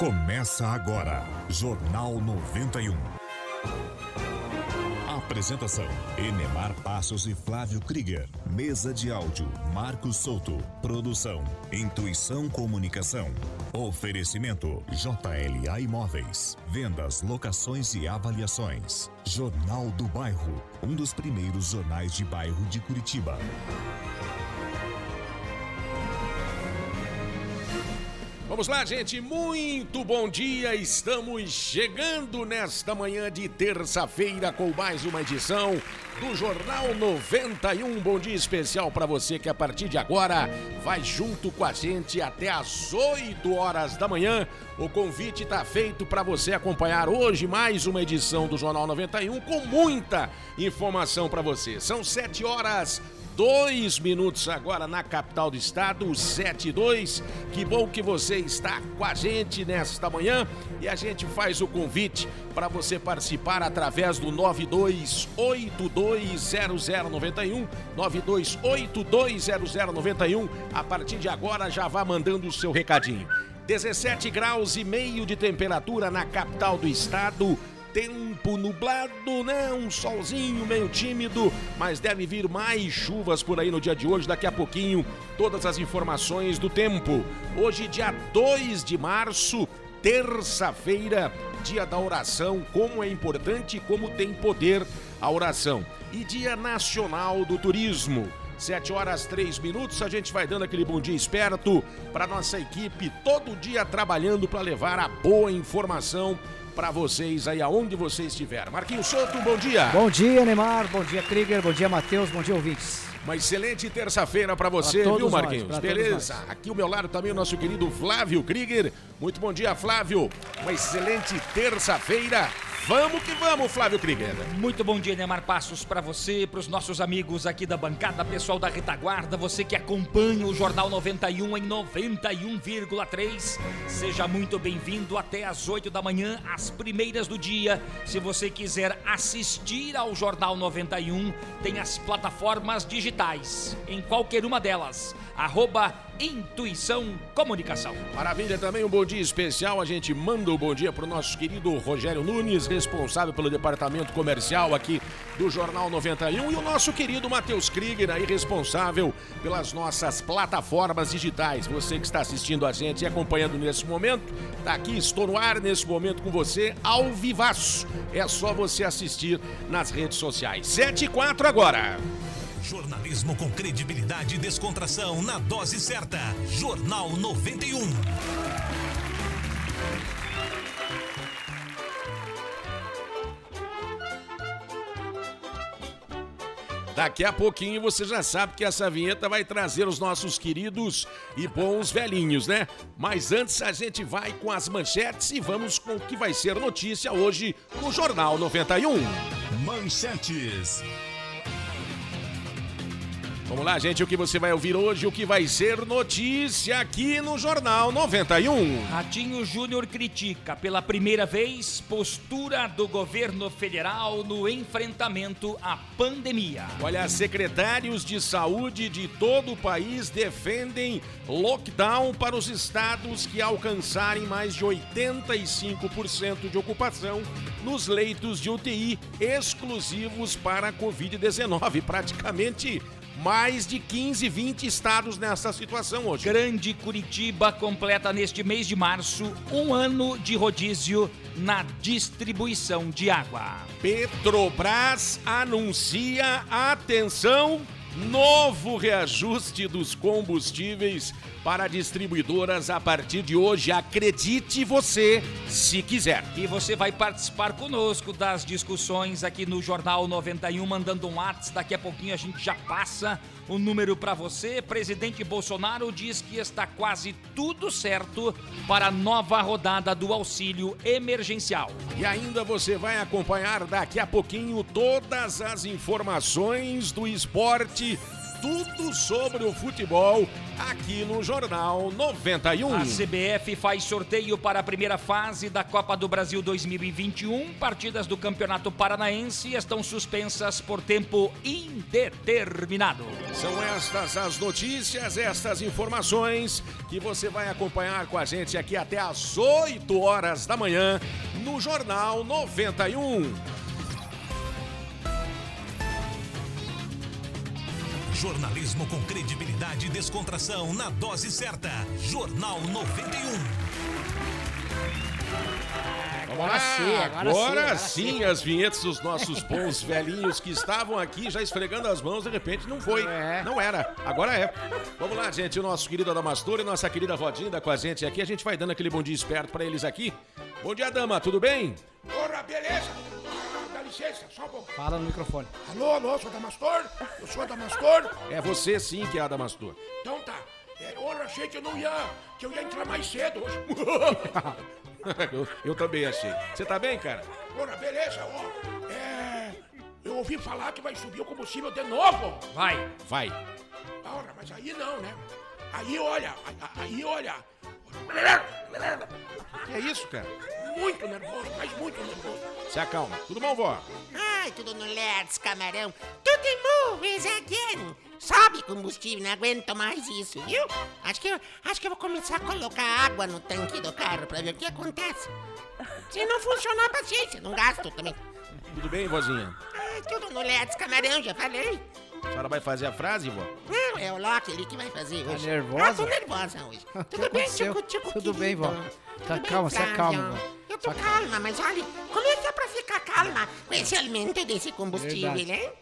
Começa agora, Jornal 91. Apresentação: Enemar Passos e Flávio Krieger. Mesa de áudio: Marcos Souto. Produção: Intuição Comunicação. Oferecimento: JLA Imóveis. Vendas, locações e avaliações. Jornal do Bairro. Um dos primeiros jornais de bairro de Curitiba. Vamos lá, gente. Muito bom dia. Estamos chegando nesta manhã de terça-feira com mais uma edição do Jornal 91. Bom dia especial para você que a partir de agora vai junto com a gente até às 8 horas da manhã. O convite está feito para você acompanhar hoje mais uma edição do Jornal 91 com muita informação para você. São 7 horas dois minutos agora na capital do estado, 72. Que bom que você está com a gente nesta manhã e a gente faz o convite para você participar através do 92820091, 92820091. A partir de agora já vá mandando o seu recadinho. 17 graus e meio de temperatura na capital do estado tempo nublado, né? Um solzinho meio tímido, mas deve vir mais chuvas por aí no dia de hoje. Daqui a pouquinho, todas as informações do tempo. Hoje, dia 2 de março, terça-feira, dia da oração. Como é importante e como tem poder a oração. E dia nacional do turismo. 7 horas 3 minutos, a gente vai dando aquele bom dia esperto para nossa equipe, todo dia trabalhando para levar a boa informação para vocês aí aonde você estiver. Marquinhos Souto, bom dia. Bom dia, Neymar. Bom dia, Krieger. Bom dia, Matheus. Bom dia, ouvintes. Uma excelente terça-feira para você, viu, nós, Marquinhos? pra Beleza. Aqui ao meu lado também o nosso querido Flávio Krieger. Muito bom dia, Flávio. Uma excelente terça-feira. Vamos que vamos, Flávio Krieger. Muito bom dia, Neymar Passos, para você, para os nossos amigos aqui da bancada, pessoal da retaguarda, você que acompanha o Jornal 91 em 91,3. Seja muito bem-vindo até às 8 da manhã, as primeiras do dia. Se você quiser assistir ao Jornal 91, tem as plataformas digitais, em qualquer uma delas. Arroba Intuição Comunicação. Maravilha, também um bom dia especial. A gente manda o um bom dia para o nosso querido Rogério Nunes, responsável pelo departamento comercial aqui do Jornal 91, e o nosso querido Matheus Krieger, aí responsável pelas nossas plataformas digitais. Você que está assistindo a gente e acompanhando nesse momento, tá aqui, estou no ar nesse momento com você, ao vivaço. É só você assistir nas redes sociais. 7 e 4 agora. Jornalismo com credibilidade e descontração na dose certa. Jornal 91. Daqui a pouquinho você já sabe que essa vinheta vai trazer os nossos queridos e bons velhinhos, né? Mas antes a gente vai com as manchetes e vamos com o que vai ser notícia hoje no Jornal 91. Manchetes. Vamos lá, gente, o que você vai ouvir hoje, o que vai ser notícia aqui no Jornal 91. Ratinho Júnior critica pela primeira vez postura do governo federal no enfrentamento à pandemia. Olha, secretários de saúde de todo o país defendem lockdown para os estados que alcançarem mais de 85% de ocupação nos leitos de UTI exclusivos para a Covid-19. Praticamente mais de 15, 20 estados nessa situação hoje. Grande Curitiba completa neste mês de março um ano de rodízio na distribuição de água. Petrobras anuncia atenção novo reajuste dos combustíveis para distribuidoras a partir de hoje. Acredite você, se quiser. E você vai participar conosco das discussões aqui no Jornal 91, mandando um WhatsApp. Daqui a pouquinho a gente já passa o número para você. Presidente Bolsonaro diz que está quase tudo certo para a nova rodada do auxílio emergencial. E ainda você vai acompanhar daqui a pouquinho todas as informações do esporte tudo sobre o futebol aqui no Jornal 91. A CBF faz sorteio para a primeira fase da Copa do Brasil 2021. Partidas do Campeonato Paranaense estão suspensas por tempo indeterminado. São estas as notícias, estas informações que você vai acompanhar com a gente aqui até às 8 horas da manhã no Jornal 91. Jornalismo com credibilidade e descontração na dose certa. Jornal 91. Vamos lá, sim, agora agora, sim, agora sim, sim. as vinhetas dos nossos bons velhinhos que estavam aqui já esfregando as mãos, de repente não foi. É. Não era, agora é. Vamos lá, gente, o nosso querido Adamastor e nossa querida Rodinda com a gente aqui. A gente vai dando aquele bom dia esperto pra eles aqui. Bom dia, dama, tudo bem? Ora, beleza? Licença, só um pouco. Fala no microfone. Alô, alô, sou Damastor? Eu sou Damastor? É você sim que é Adamastor. Então tá. Ora, achei que eu não ia, que eu ia entrar mais cedo hoje. eu, eu também achei. Você tá bem, cara? ora, beleza, ó. É, eu ouvi falar que vai subir o combustível de novo. Vai. Vai. Ora, mas aí não, né? Aí olha, aí olha. Que é isso, cara? Muito nervoso, mas muito nervoso. Se acalma. Tudo bom, vó? Ai, tudo no Lerds, camarão. Tudo em movies again. Sobe combustível, não aguento mais isso, viu? Acho que, eu, acho que eu vou começar a colocar água no tanque do carro pra ver o que acontece. Se não funcionar, paciência, não gasto também. Tudo bem, vozinha? Ai, tudo no Lerds, camarão, já falei. A senhora vai fazer a frase, vó? Não, é o Loki ali que vai fazer hoje. nervosa? Ah, tô nervosa hoje. Tudo bem? Tico, Tico, Tudo bem, vó. Tá calma, se Flávia? acalma, vó. Eu tô calma, mas olha, como é que é pra ficar calma com esse alimento desse combustível, Verdade. né?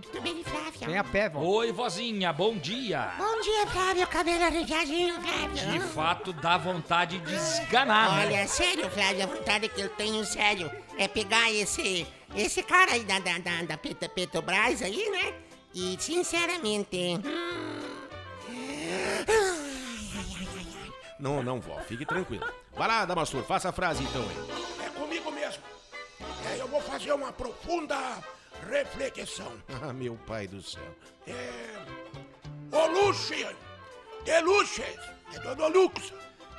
Tudo bem, Flávia? Vem a pé, vó. Oi, vozinha, bom dia. Bom dia, Flávio. Cabelo arrepiadinho, De Flávio. fato, dá vontade de esganar, né? Olha, sério, Flávio, a vontade que eu tenho, sério, é pegar esse, esse cara aí da, da, da, da Peta- Petrobras aí, né? E, sinceramente... Não, não, vó. Fique tranquilo. Vai lá, Damastor, faça a frase então aí. É comigo mesmo. É, eu vou fazer uma profunda reflexão. Ah, meu pai do céu. É, o luxo, de luxes, é do lux.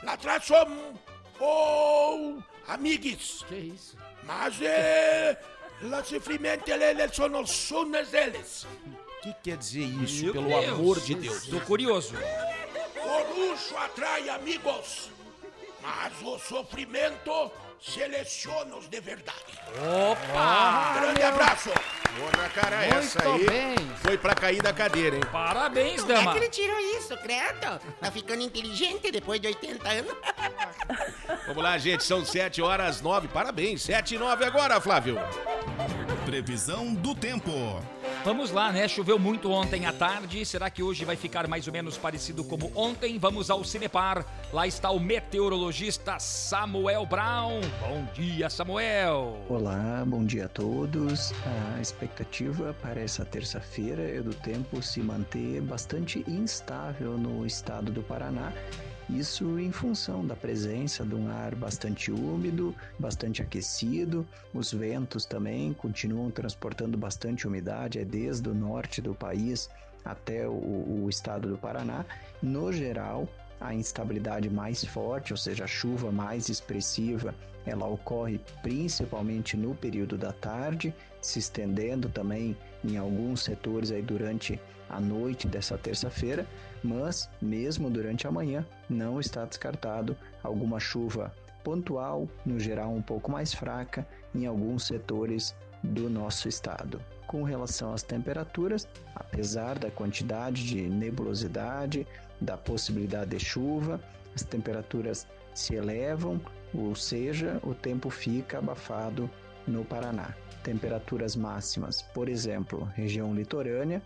Lá atrás somos o amigos. Que isso? Mas é, lá simplesmente eles são os sonos deles. O que quer dizer isso, Meu pelo Deus. amor de Deus? Tô curioso. O luxo atrai amigos, mas o sofrimento seleciona os de verdade. Opa! Grande abraço. Porra, cara, Muito essa aí bem. foi pra cair da cadeira, hein? Parabéns, Como é dama. que ele tirou isso, credo? Tá ficando inteligente depois de 80 anos? Vamos lá, gente, são 7 horas 9. Parabéns, 7 e 9 agora, Flávio. Previsão do tempo. Vamos lá, né? Choveu muito ontem à tarde. Será que hoje vai ficar mais ou menos parecido como ontem? Vamos ao Cinepar. Lá está o meteorologista Samuel Brown. Bom dia, Samuel. Olá, bom dia a todos. A expectativa para essa terça-feira é do tempo se manter bastante instável no estado do Paraná. Isso em função da presença de um ar bastante úmido, bastante aquecido. Os ventos também continuam transportando bastante umidade, é desde o norte do país até o, o estado do Paraná. No geral, a instabilidade mais forte, ou seja, a chuva mais expressiva, ela ocorre principalmente no período da tarde, se estendendo também em alguns setores aí durante a noite dessa terça-feira, mas mesmo durante a manhã não está descartado alguma chuva pontual, no geral um pouco mais fraca, em alguns setores do nosso estado. Com relação às temperaturas, apesar da quantidade de nebulosidade, da possibilidade de chuva, as temperaturas se elevam, ou seja, o tempo fica abafado no Paraná. Temperaturas máximas, por exemplo, região litorânea,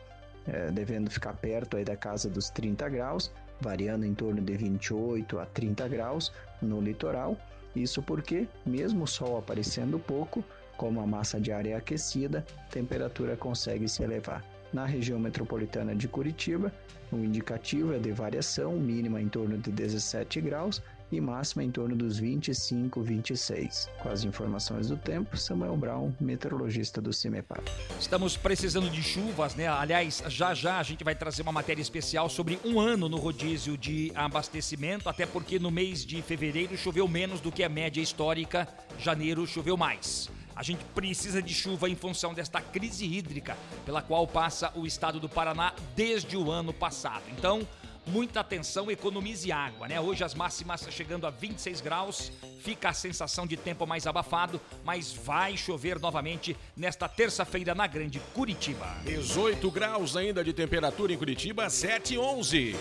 eh, devendo ficar perto aí da casa dos 30 graus, variando em torno de 28 a 30 graus no litoral. Isso porque, mesmo o sol aparecendo pouco, como a massa de ar é aquecida, a temperatura consegue se elevar. Na região metropolitana de Curitiba, o indicativo é de variação mínima em torno de 17 graus e máxima em torno dos 25, 26. Com as informações do tempo, Samuel Brown, meteorologista do CIMEPAR. Estamos precisando de chuvas, né? Aliás, já já a gente vai trazer uma matéria especial sobre um ano no rodízio de abastecimento, até porque no mês de fevereiro choveu menos do que a média histórica, janeiro choveu mais. A gente precisa de chuva em função desta crise hídrica pela qual passa o estado do Paraná desde o ano passado. Então, muita atenção, economize água, né? Hoje as máximas chegando a 26 graus, fica a sensação de tempo mais abafado, mas vai chover novamente nesta terça-feira na Grande Curitiba. 18 graus ainda de temperatura em Curitiba, 7 e 11.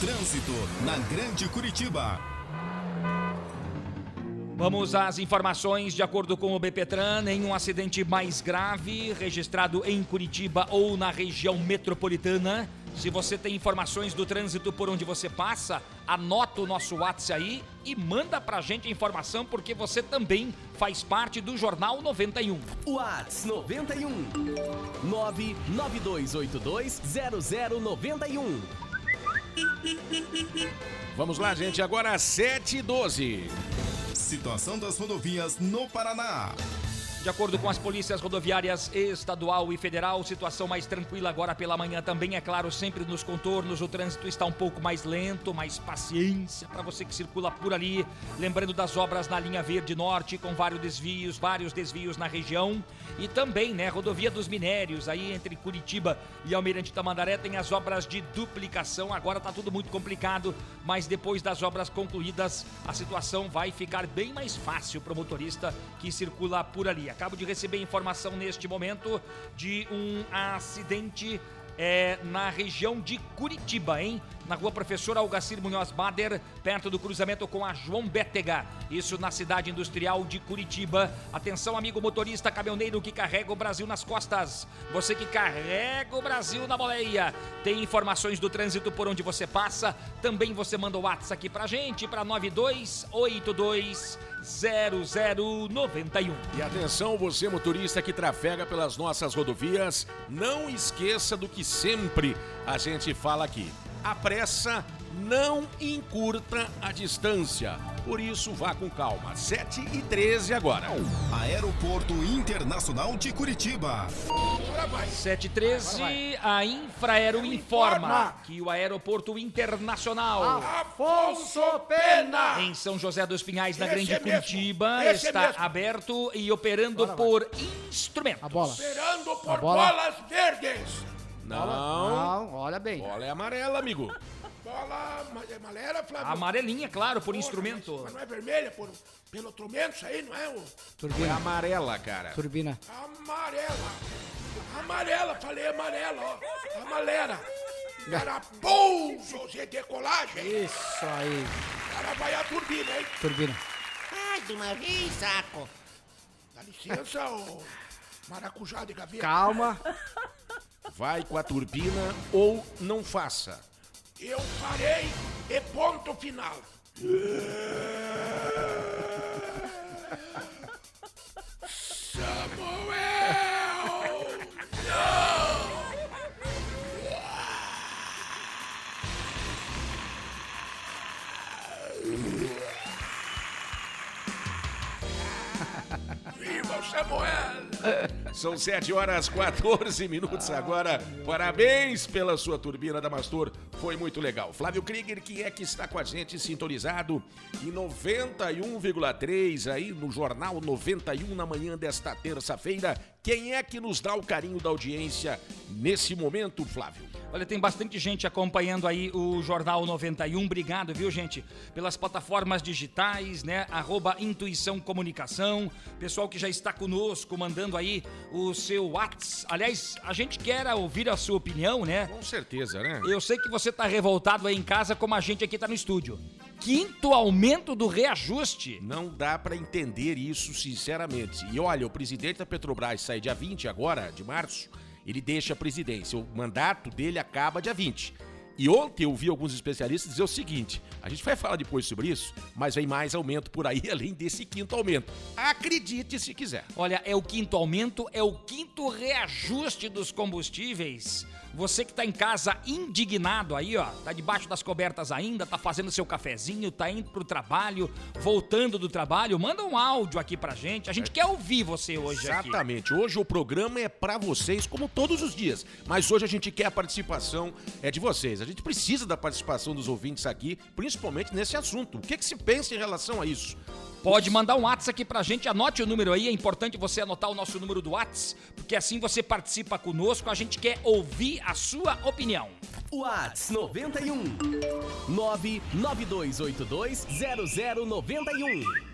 Trânsito na Grande Curitiba. Vamos às informações. De acordo com o BPTran, nenhum acidente mais grave registrado em Curitiba ou na região metropolitana. Se você tem informações do trânsito por onde você passa, anota o nosso WhatsApp aí e manda pra gente a informação porque você também faz parte do Jornal 91. Whats 91 992820091. Vamos lá, gente, agora 7 e 12. Situação das rodovias no Paraná. De acordo com as polícias rodoviárias estadual e federal, situação mais tranquila agora pela manhã também, é claro, sempre nos contornos. O trânsito está um pouco mais lento, mais paciência para você que circula por ali. Lembrando das obras na linha Verde Norte, com vários desvios, vários desvios na região. E também, né, rodovia dos minérios, aí entre Curitiba e Almirante Tamandaré, tem as obras de duplicação. Agora está tudo muito complicado, mas depois das obras concluídas, a situação vai ficar bem mais fácil para o motorista que circula por ali. Acabo de receber informação neste momento de um acidente é, na região de Curitiba, hein? Na rua Professor Algacir Munhoz Bader, perto do cruzamento com a João Bétega. Isso na cidade industrial de Curitiba. Atenção, amigo motorista caminhoneiro que carrega o Brasil nas costas. Você que carrega o Brasil na boleia. Tem informações do trânsito por onde você passa. Também você manda o WhatsApp aqui pra gente, pra 9282 0091. E atenção, você motorista que trafega pelas nossas rodovias, não esqueça do que sempre a gente fala aqui. A pressa não encurta a distância. Por isso, vá com calma. 7 e 13 agora. Aeroporto Internacional de Curitiba. 713, a Infraero informa que o Aeroporto Internacional Afonso Pena! em São José dos Pinhais, na Grande é Curitiba, esse é está aberto e operando por instrumentos. A bola. Esperando por bola. bolas verdes! Não. Não, olha bem. Bola é amarela, amigo. Bola ma- é amarela, Flávio? Amarelinha, claro, por Porra, instrumento. Mas, mas não é vermelha, por, pelo instrumento, isso aí, não é? O, É Turbina. amarela, cara. Turbina. amarela. Amarela, falei amarela, ó. Amarela. Pouso de decolagem. Isso aí. Cara, vai a turbina, hein? Turbina. Ai, de uma vez, saco. Dá licença, ô maracujá de gaveta. Calma. Vai com a turbina ou não faça. Eu farei e ponto final. Samuel! Viva o Samuel! São 7 horas 14 minutos agora. Parabéns pela sua turbina da Mastor. Foi muito legal. Flávio Krieger, que é que está com a gente sintonizado em 91,3 aí no Jornal 91 na manhã desta terça-feira. Quem é que nos dá o carinho da audiência nesse momento, Flávio? Olha, tem bastante gente acompanhando aí o Jornal 91. Obrigado, viu, gente? Pelas plataformas digitais, né? Arroba Intuição Comunicação. Pessoal que já está conosco, mandando aí o seu WhatsApp. Aliás, a gente quer ouvir a sua opinião, né? Com certeza, né? Eu sei que você tá revoltado aí em casa, como a gente aqui tá no estúdio. Quinto aumento do reajuste. Não dá para entender isso, sinceramente. E olha, o presidente da Petrobras sai dia 20 agora, de março, ele deixa a presidência. O mandato dele acaba dia 20. E ontem eu vi alguns especialistas dizer o seguinte: a gente vai falar depois sobre isso, mas vem mais aumento por aí, além desse quinto aumento. Acredite se quiser. Olha, é o quinto aumento, é o quinto reajuste dos combustíveis. Você que tá em casa indignado aí, ó, tá debaixo das cobertas ainda, tá fazendo seu cafezinho, tá indo pro trabalho, voltando do trabalho, manda um áudio aqui pra gente. A gente quer ouvir você hoje aqui. Exatamente. Hoje o programa é pra vocês, como todos os dias. Mas hoje a gente quer a participação é de vocês. A gente precisa da participação dos ouvintes aqui, principalmente nesse assunto. O que, que se pensa em relação a isso? Pode mandar um WhatsApp aqui pra gente, anote o número aí, é importante você anotar o nosso número do WhatsApp, porque assim você participa conosco, a gente quer ouvir a sua opinião. Whats 91 992820091.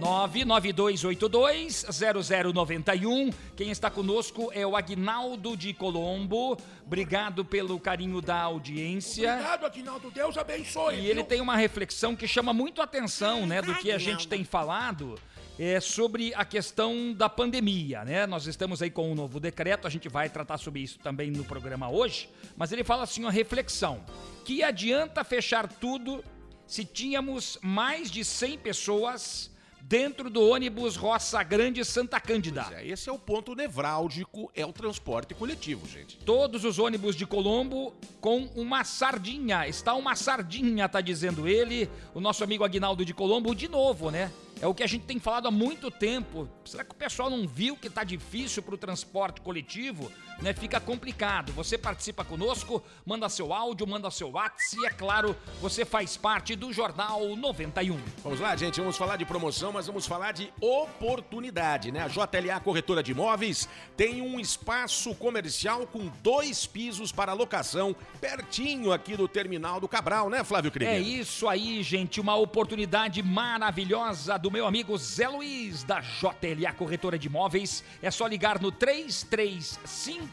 992820091. Quem está conosco é o Agnaldo de Colombo. Obrigado pelo carinho da audiência. Obrigado, Aguinaldo. Deus abençoe. E ele viu? tem uma reflexão que chama muito a atenção, né, do que a gente tem falado. É sobre a questão da pandemia, né? Nós estamos aí com um novo decreto, a gente vai tratar sobre isso também no programa hoje, mas ele fala assim, uma reflexão, que adianta fechar tudo se tínhamos mais de 100 pessoas dentro do ônibus Roça Grande Santa Cândida. É, esse é o ponto nevrálgico, é o transporte coletivo, gente. Todos os ônibus de Colombo com uma sardinha. Está uma sardinha, tá dizendo ele. O nosso amigo Agnaldo de Colombo, de novo, né? É o que a gente tem falado há muito tempo. Será que o pessoal não viu que tá difícil pro transporte coletivo? Né? Fica complicado. Você participa conosco, manda seu áudio, manda seu WhatsApp e, é claro, você faz parte do Jornal 91. Vamos lá, gente, vamos falar de promoção, mas vamos falar de oportunidade, né? A JLA Corretora de Imóveis tem um espaço comercial com dois pisos para locação, pertinho aqui do terminal do Cabral, né, Flávio Krieger? É isso aí, gente. Uma oportunidade maravilhosa do meu amigo Zé Luiz, da JLA Corretora de Imóveis. É só ligar no 3352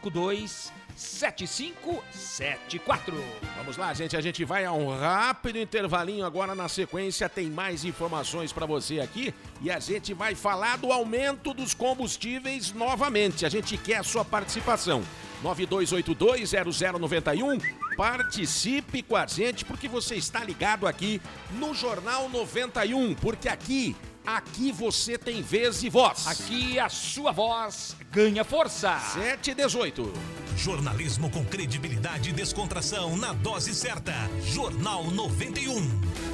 7574. Vamos lá, gente, a gente vai a um rápido intervalinho agora na sequência, tem mais informações para você aqui e a gente vai falar do aumento dos combustíveis novamente. A gente quer a sua participação. 92820091. Participe com a gente porque você está ligado aqui no Jornal 91, porque aqui Aqui você tem vez e voz. Aqui a sua voz ganha força. 7 e 18. Jornalismo com credibilidade e descontração na dose certa. Jornal 91.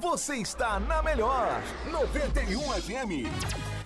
Você está na melhor 91 FM.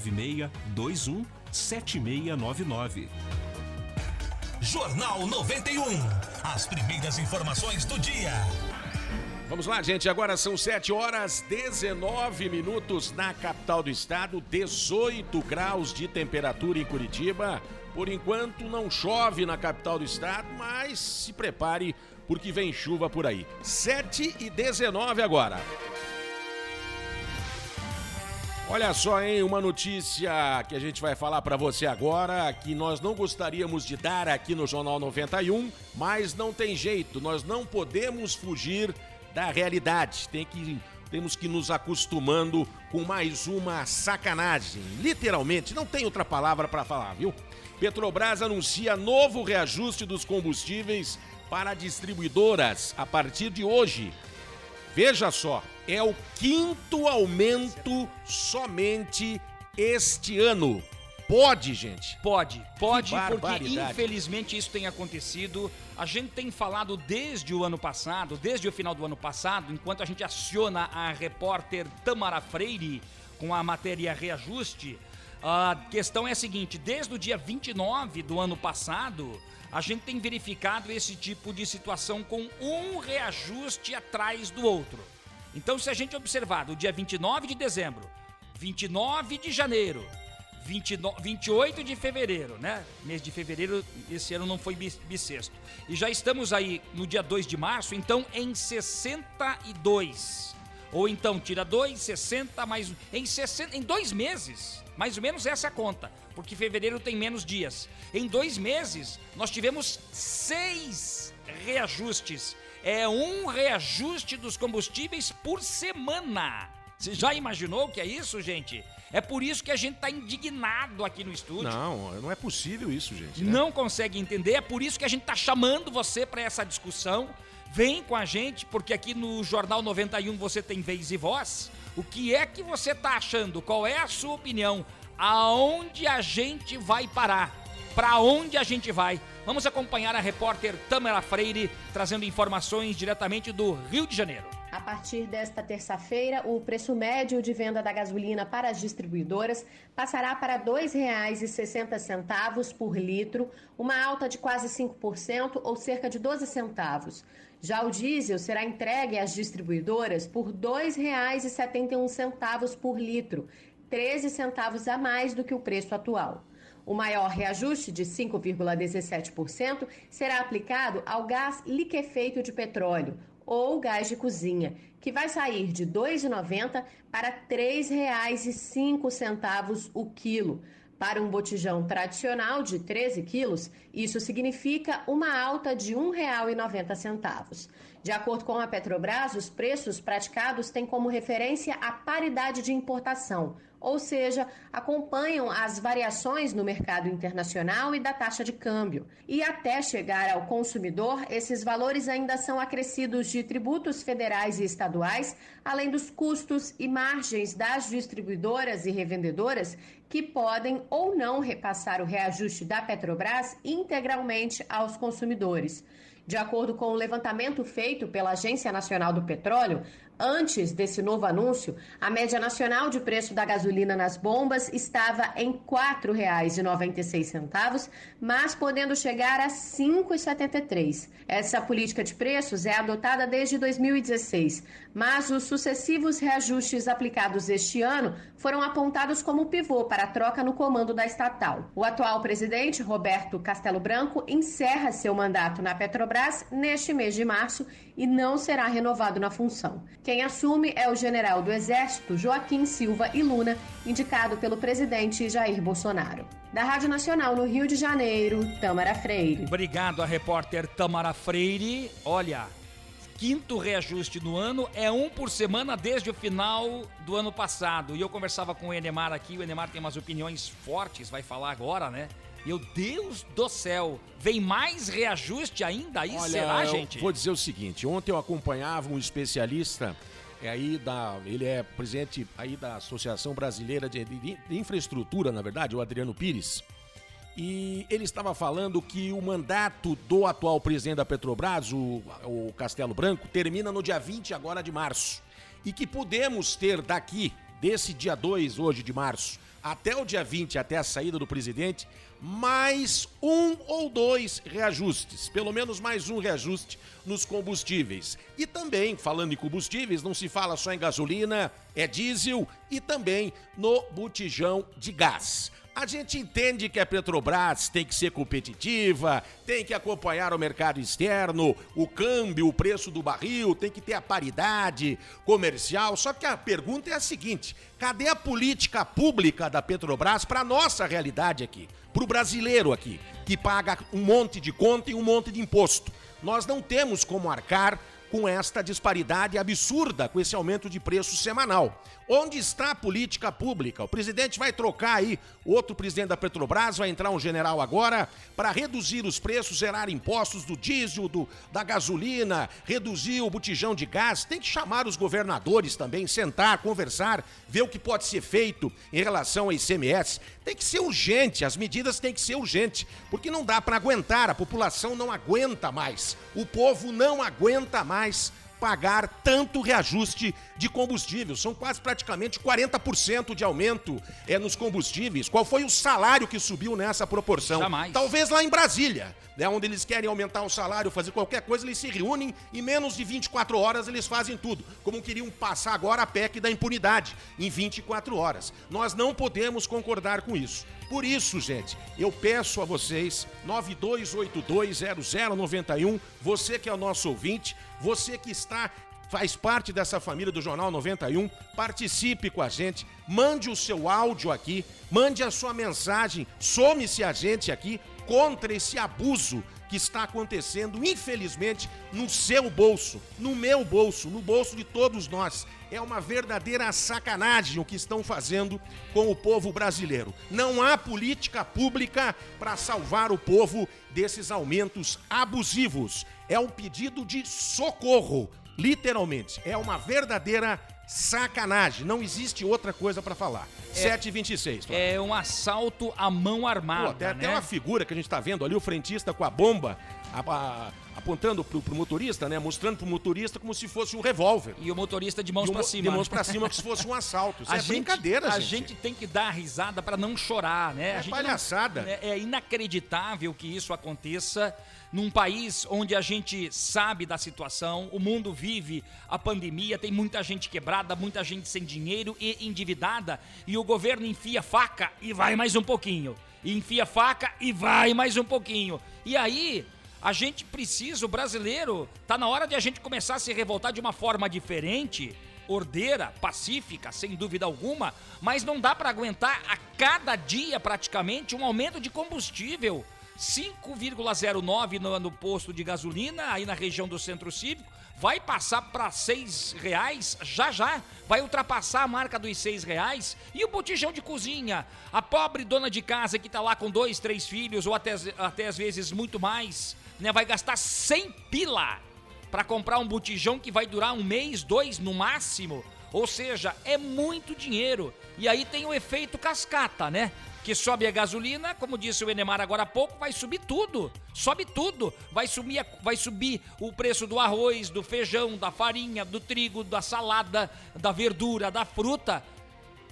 21 7699. Jornal 91. As primeiras informações do dia. Vamos lá, gente. Agora são 7 horas 19 minutos na capital do estado, 18 graus de temperatura em Curitiba. Por enquanto não chove na capital do estado, mas se prepare porque vem chuva por aí. 7 e 19 agora. Olha só, hein, uma notícia que a gente vai falar para você agora, que nós não gostaríamos de dar aqui no Jornal 91, mas não tem jeito, nós não podemos fugir da realidade. Tem que temos que nos acostumando com mais uma sacanagem. Literalmente, não tem outra palavra para falar, viu? Petrobras anuncia novo reajuste dos combustíveis para distribuidoras a partir de hoje. Veja só, é o quinto aumento somente este ano. Pode, gente? Pode, pode, Que porque infelizmente isso tem acontecido. A gente tem falado desde o ano passado, desde o final do ano passado, enquanto a gente aciona a repórter Tamara Freire com a matéria Reajuste, A questão é a seguinte: desde o dia 29 do ano passado, a gente tem verificado esse tipo de situação com um reajuste atrás do outro. Então, se a gente observar do dia 29 de dezembro, 29 de janeiro, 29, 28 de fevereiro, né? Mês de fevereiro, esse ano não foi bissexto. E já estamos aí no dia 2 de março, então em 62. Ou então tira 2, 60 mais. Em, 60, em dois meses, mais ou menos essa é a conta, porque fevereiro tem menos dias. Em dois meses, nós tivemos seis reajustes. É um reajuste dos combustíveis por semana. Você já imaginou o que é isso, gente? É por isso que a gente está indignado aqui no estúdio. Não, não é possível isso, gente. Né? Não consegue entender. É por isso que a gente está chamando você para essa discussão. Vem com a gente, porque aqui no Jornal 91 você tem vez e voz. O que é que você está achando? Qual é a sua opinião? Aonde a gente vai parar? Para onde a gente vai? Vamos acompanhar a repórter Tamara Freire trazendo informações diretamente do Rio de Janeiro. A partir desta terça-feira, o preço médio de venda da gasolina para as distribuidoras passará para R$ 2,60 por litro, uma alta de quase 5% ou cerca de 12 centavos. Já o diesel será entregue às distribuidoras por R$ 2,71 por litro, 13 centavos a mais do que o preço atual. O maior reajuste de 5,17% será aplicado ao gás liquefeito de petróleo ou gás de cozinha, que vai sair de R$ 2,90 para R$ 3,05 o quilo. Para um botijão tradicional de 13 quilos, isso significa uma alta de R$ 1,90. De acordo com a Petrobras, os preços praticados têm como referência a paridade de importação, ou seja, acompanham as variações no mercado internacional e da taxa de câmbio. E até chegar ao consumidor, esses valores ainda são acrescidos de tributos federais e estaduais, além dos custos e margens das distribuidoras e revendedoras que podem ou não repassar o reajuste da Petrobras integralmente aos consumidores. De acordo com o levantamento feito pela Agência Nacional do Petróleo, Antes desse novo anúncio, a média nacional de preço da gasolina nas bombas estava em R$ 4,96, mas podendo chegar a R$ 5,73. Essa política de preços é adotada desde 2016, mas os sucessivos reajustes aplicados este ano foram apontados como pivô para a troca no comando da estatal. O atual presidente, Roberto Castelo Branco, encerra seu mandato na Petrobras neste mês de março e não será renovado na função. Quem assume é o general do Exército Joaquim Silva e Luna, indicado pelo presidente Jair Bolsonaro. Da Rádio Nacional no Rio de Janeiro, Tamara Freire. Obrigado a repórter Tamara Freire. Olha, quinto reajuste no ano, é um por semana desde o final do ano passado. E eu conversava com o Enemar aqui, o Enemar tem umas opiniões fortes, vai falar agora, né? Meu Deus do céu, vem mais reajuste ainda aí, Olha, será, gente? Vou dizer o seguinte, ontem eu acompanhava um especialista é aí da, ele é presidente aí da Associação Brasileira de, de, de Infraestrutura, na verdade, o Adriano Pires. E ele estava falando que o mandato do atual presidente da Petrobras, o, o Castelo Branco, termina no dia 20 agora de março. E que podemos ter daqui, desse dia 2 hoje de março, até o dia 20, até a saída do presidente, mais um ou dois reajustes, pelo menos mais um reajuste nos combustíveis. E também, falando em combustíveis, não se fala só em gasolina, é diesel e também no botijão de gás. A gente entende que a Petrobras tem que ser competitiva, tem que acompanhar o mercado externo, o câmbio, o preço do barril, tem que ter a paridade comercial. Só que a pergunta é a seguinte: cadê a política pública da Petrobras para a nossa realidade aqui? Para o brasileiro aqui, que paga um monte de conta e um monte de imposto. Nós não temos como arcar com esta disparidade absurda, com esse aumento de preço semanal. Onde está a política pública? O presidente vai trocar aí, outro presidente da Petrobras, vai entrar um general agora, para reduzir os preços, zerar impostos do diesel, do, da gasolina, reduzir o botijão de gás. Tem que chamar os governadores também, sentar, conversar, ver o que pode ser feito em relação ao ICMS. Tem que ser urgente, as medidas têm que ser urgentes, porque não dá para aguentar, a população não aguenta mais, o povo não aguenta mais pagar tanto reajuste de combustível. São quase praticamente 40% de aumento é, nos combustíveis. Qual foi o salário que subiu nessa proporção? Jamais. Talvez lá em Brasília, né, onde eles querem aumentar o salário, fazer qualquer coisa, eles se reúnem e menos de 24 horas eles fazem tudo. Como queriam passar agora a PEC da impunidade, em 24 horas. Nós não podemos concordar com isso. Por isso, gente, eu peço a vocês, 92820091, você que é o nosso ouvinte, você que está faz parte dessa família do Jornal 91, participe com a gente, mande o seu áudio aqui, mande a sua mensagem, some-se a gente aqui contra esse abuso que está acontecendo, infelizmente, no seu bolso, no meu bolso, no bolso de todos nós. É uma verdadeira sacanagem o que estão fazendo com o povo brasileiro. Não há política pública para salvar o povo desses aumentos abusivos. É um pedido de socorro Literalmente, é uma verdadeira sacanagem. Não existe outra coisa para falar. É- 7h26. É um assalto à mão armada. Pô, tem até né? uma figura que a gente tá vendo ali, o frentista com a bomba a- a- apontando pro, pro motorista, né? Mostrando pro motorista como se fosse um revólver. E o motorista de mãos mo- cima. De mãos né? pra cima, como se fosse um assalto. Isso a é gente, brincadeira, a gente. gente tem que dar risada para não chorar, né? É a gente palhaçada. Não, é, é inacreditável que isso aconteça num país onde a gente sabe da situação, o mundo vive a pandemia, tem muita gente quebrada, muita gente sem dinheiro e endividada, e o governo enfia faca e vai mais um pouquinho. E enfia faca e vai mais um pouquinho. E aí, a gente precisa, o brasileiro, tá na hora de a gente começar a se revoltar de uma forma diferente, ordeira, pacífica, sem dúvida alguma, mas não dá para aguentar a cada dia praticamente um aumento de combustível. 5,09 no, no posto de gasolina, aí na região do centro cívico, vai passar para seis reais já já, vai ultrapassar a marca dos seis reais. E o botijão de cozinha, a pobre dona de casa que tá lá com dois, três filhos ou até, até às vezes muito mais, né, vai gastar 100 pila para comprar um botijão que vai durar um mês, dois no máximo. Ou seja, é muito dinheiro. E aí tem o efeito cascata, né? Que sobe a gasolina, como disse o Enemar agora há pouco, vai subir tudo. Sobe tudo. Vai subir, a- vai subir o preço do arroz, do feijão, da farinha, do trigo, da salada, da verdura, da fruta.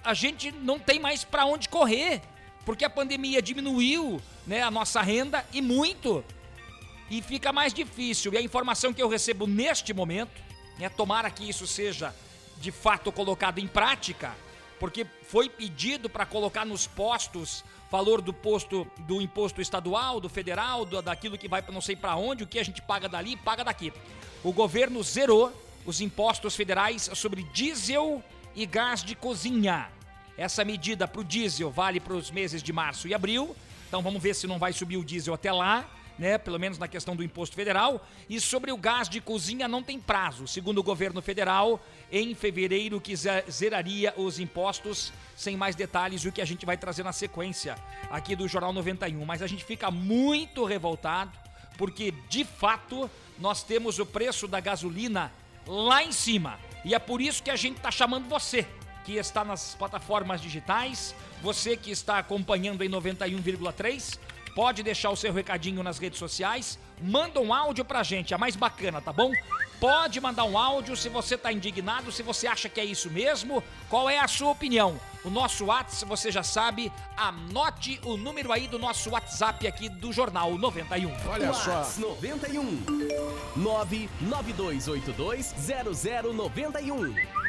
A gente não tem mais para onde correr, porque a pandemia diminuiu, né, a nossa renda e muito e fica mais difícil. E a informação que eu recebo neste momento, né, tomara que isso seja de fato colocado em prática, porque foi pedido para colocar nos postos valor do posto do imposto estadual, do federal, do, daquilo que vai para não sei para onde, o que a gente paga dali, paga daqui. O governo zerou os impostos federais sobre diesel e gás de cozinha. Essa medida para o diesel vale para os meses de março e abril. Então vamos ver se não vai subir o diesel até lá, né? Pelo menos na questão do imposto federal. E sobre o gás de cozinha não tem prazo. Segundo o governo federal, em fevereiro que ze- zeraria os impostos. Sem mais detalhes, o que a gente vai trazer na sequência aqui do Jornal 91. Mas a gente fica muito revoltado porque de fato nós temos o preço da gasolina lá em cima. E é por isso que a gente está chamando você que está nas plataformas digitais, você que está acompanhando em 91,3, pode deixar o seu recadinho nas redes sociais, manda um áudio pra gente, é mais bacana, tá bom? Pode mandar um áudio se você tá indignado, se você acha que é isso mesmo, qual é a sua opinião? O nosso WhatsApp, você já sabe, anote o número aí do nosso WhatsApp aqui do Jornal 91. Olha só. Whats 91 992820091.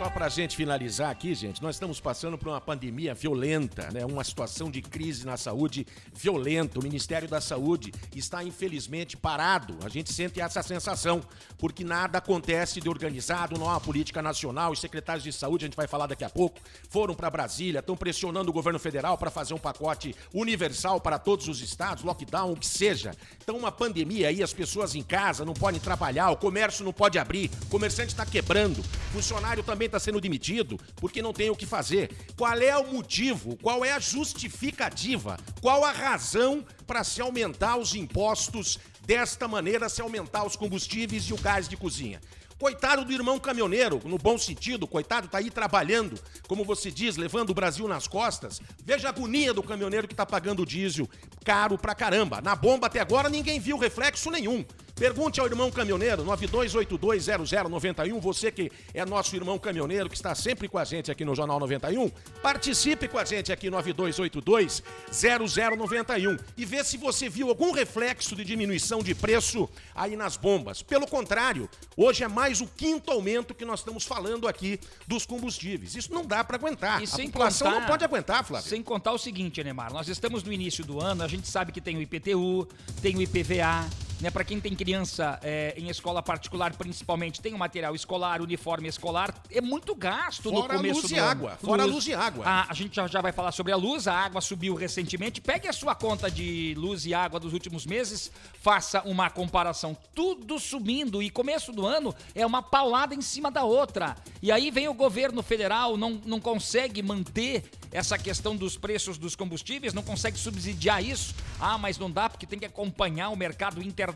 Só pra gente finalizar aqui, gente, nós estamos passando por uma pandemia violenta, né? Uma situação de crise na saúde violenta. O Ministério da Saúde está infelizmente parado. A gente sente essa sensação, porque nada acontece de organizado, não há uma política nacional. Os secretários de saúde, a gente vai falar daqui a pouco, foram para Brasília, estão pressionando o governo federal para fazer um pacote universal para todos os estados, lockdown, o que seja. Então, uma pandemia aí, as pessoas em casa não podem trabalhar, o comércio não pode abrir, o comerciante está quebrando, funcionário também está sendo demitido porque não tem o que fazer. Qual é o motivo? Qual é a justificativa? Qual a razão para se aumentar os impostos desta maneira, se aumentar os combustíveis e o gás de cozinha? Coitado do irmão caminhoneiro, no bom sentido, coitado, tá aí trabalhando, como você diz, levando o Brasil nas costas. Veja a agonia do caminhoneiro que tá pagando o diesel caro pra caramba. Na bomba até agora ninguém viu reflexo nenhum. Pergunte ao irmão caminhoneiro, 92820091, você que é nosso irmão caminhoneiro, que está sempre com a gente aqui no Jornal 91, participe com a gente aqui, 92820091, e vê se você viu algum reflexo de diminuição de preço aí nas bombas. Pelo contrário, hoje é mais o quinto aumento que nós estamos falando aqui dos combustíveis. Isso não dá para aguentar. E a população contar- não pode aguentar, Flávio. Sem contar o seguinte, Neymar, nós estamos no início do ano, a gente sabe que tem o IPTU, tem o IPVA, né? Para quem tem criança é, em escola particular, principalmente, tem o material escolar, uniforme escolar, é muito gasto no Fora a começo luz do e ano. água, fora a luz e água. A, a gente já, já vai falar sobre a luz, a água subiu recentemente. Pegue a sua conta de luz e água dos últimos meses, faça uma comparação, tudo subindo e começo do ano é uma paulada em cima da outra. E aí vem o governo federal, não, não consegue manter essa questão dos preços dos combustíveis, não consegue subsidiar isso. Ah, mas não dá porque tem que acompanhar o mercado internacional.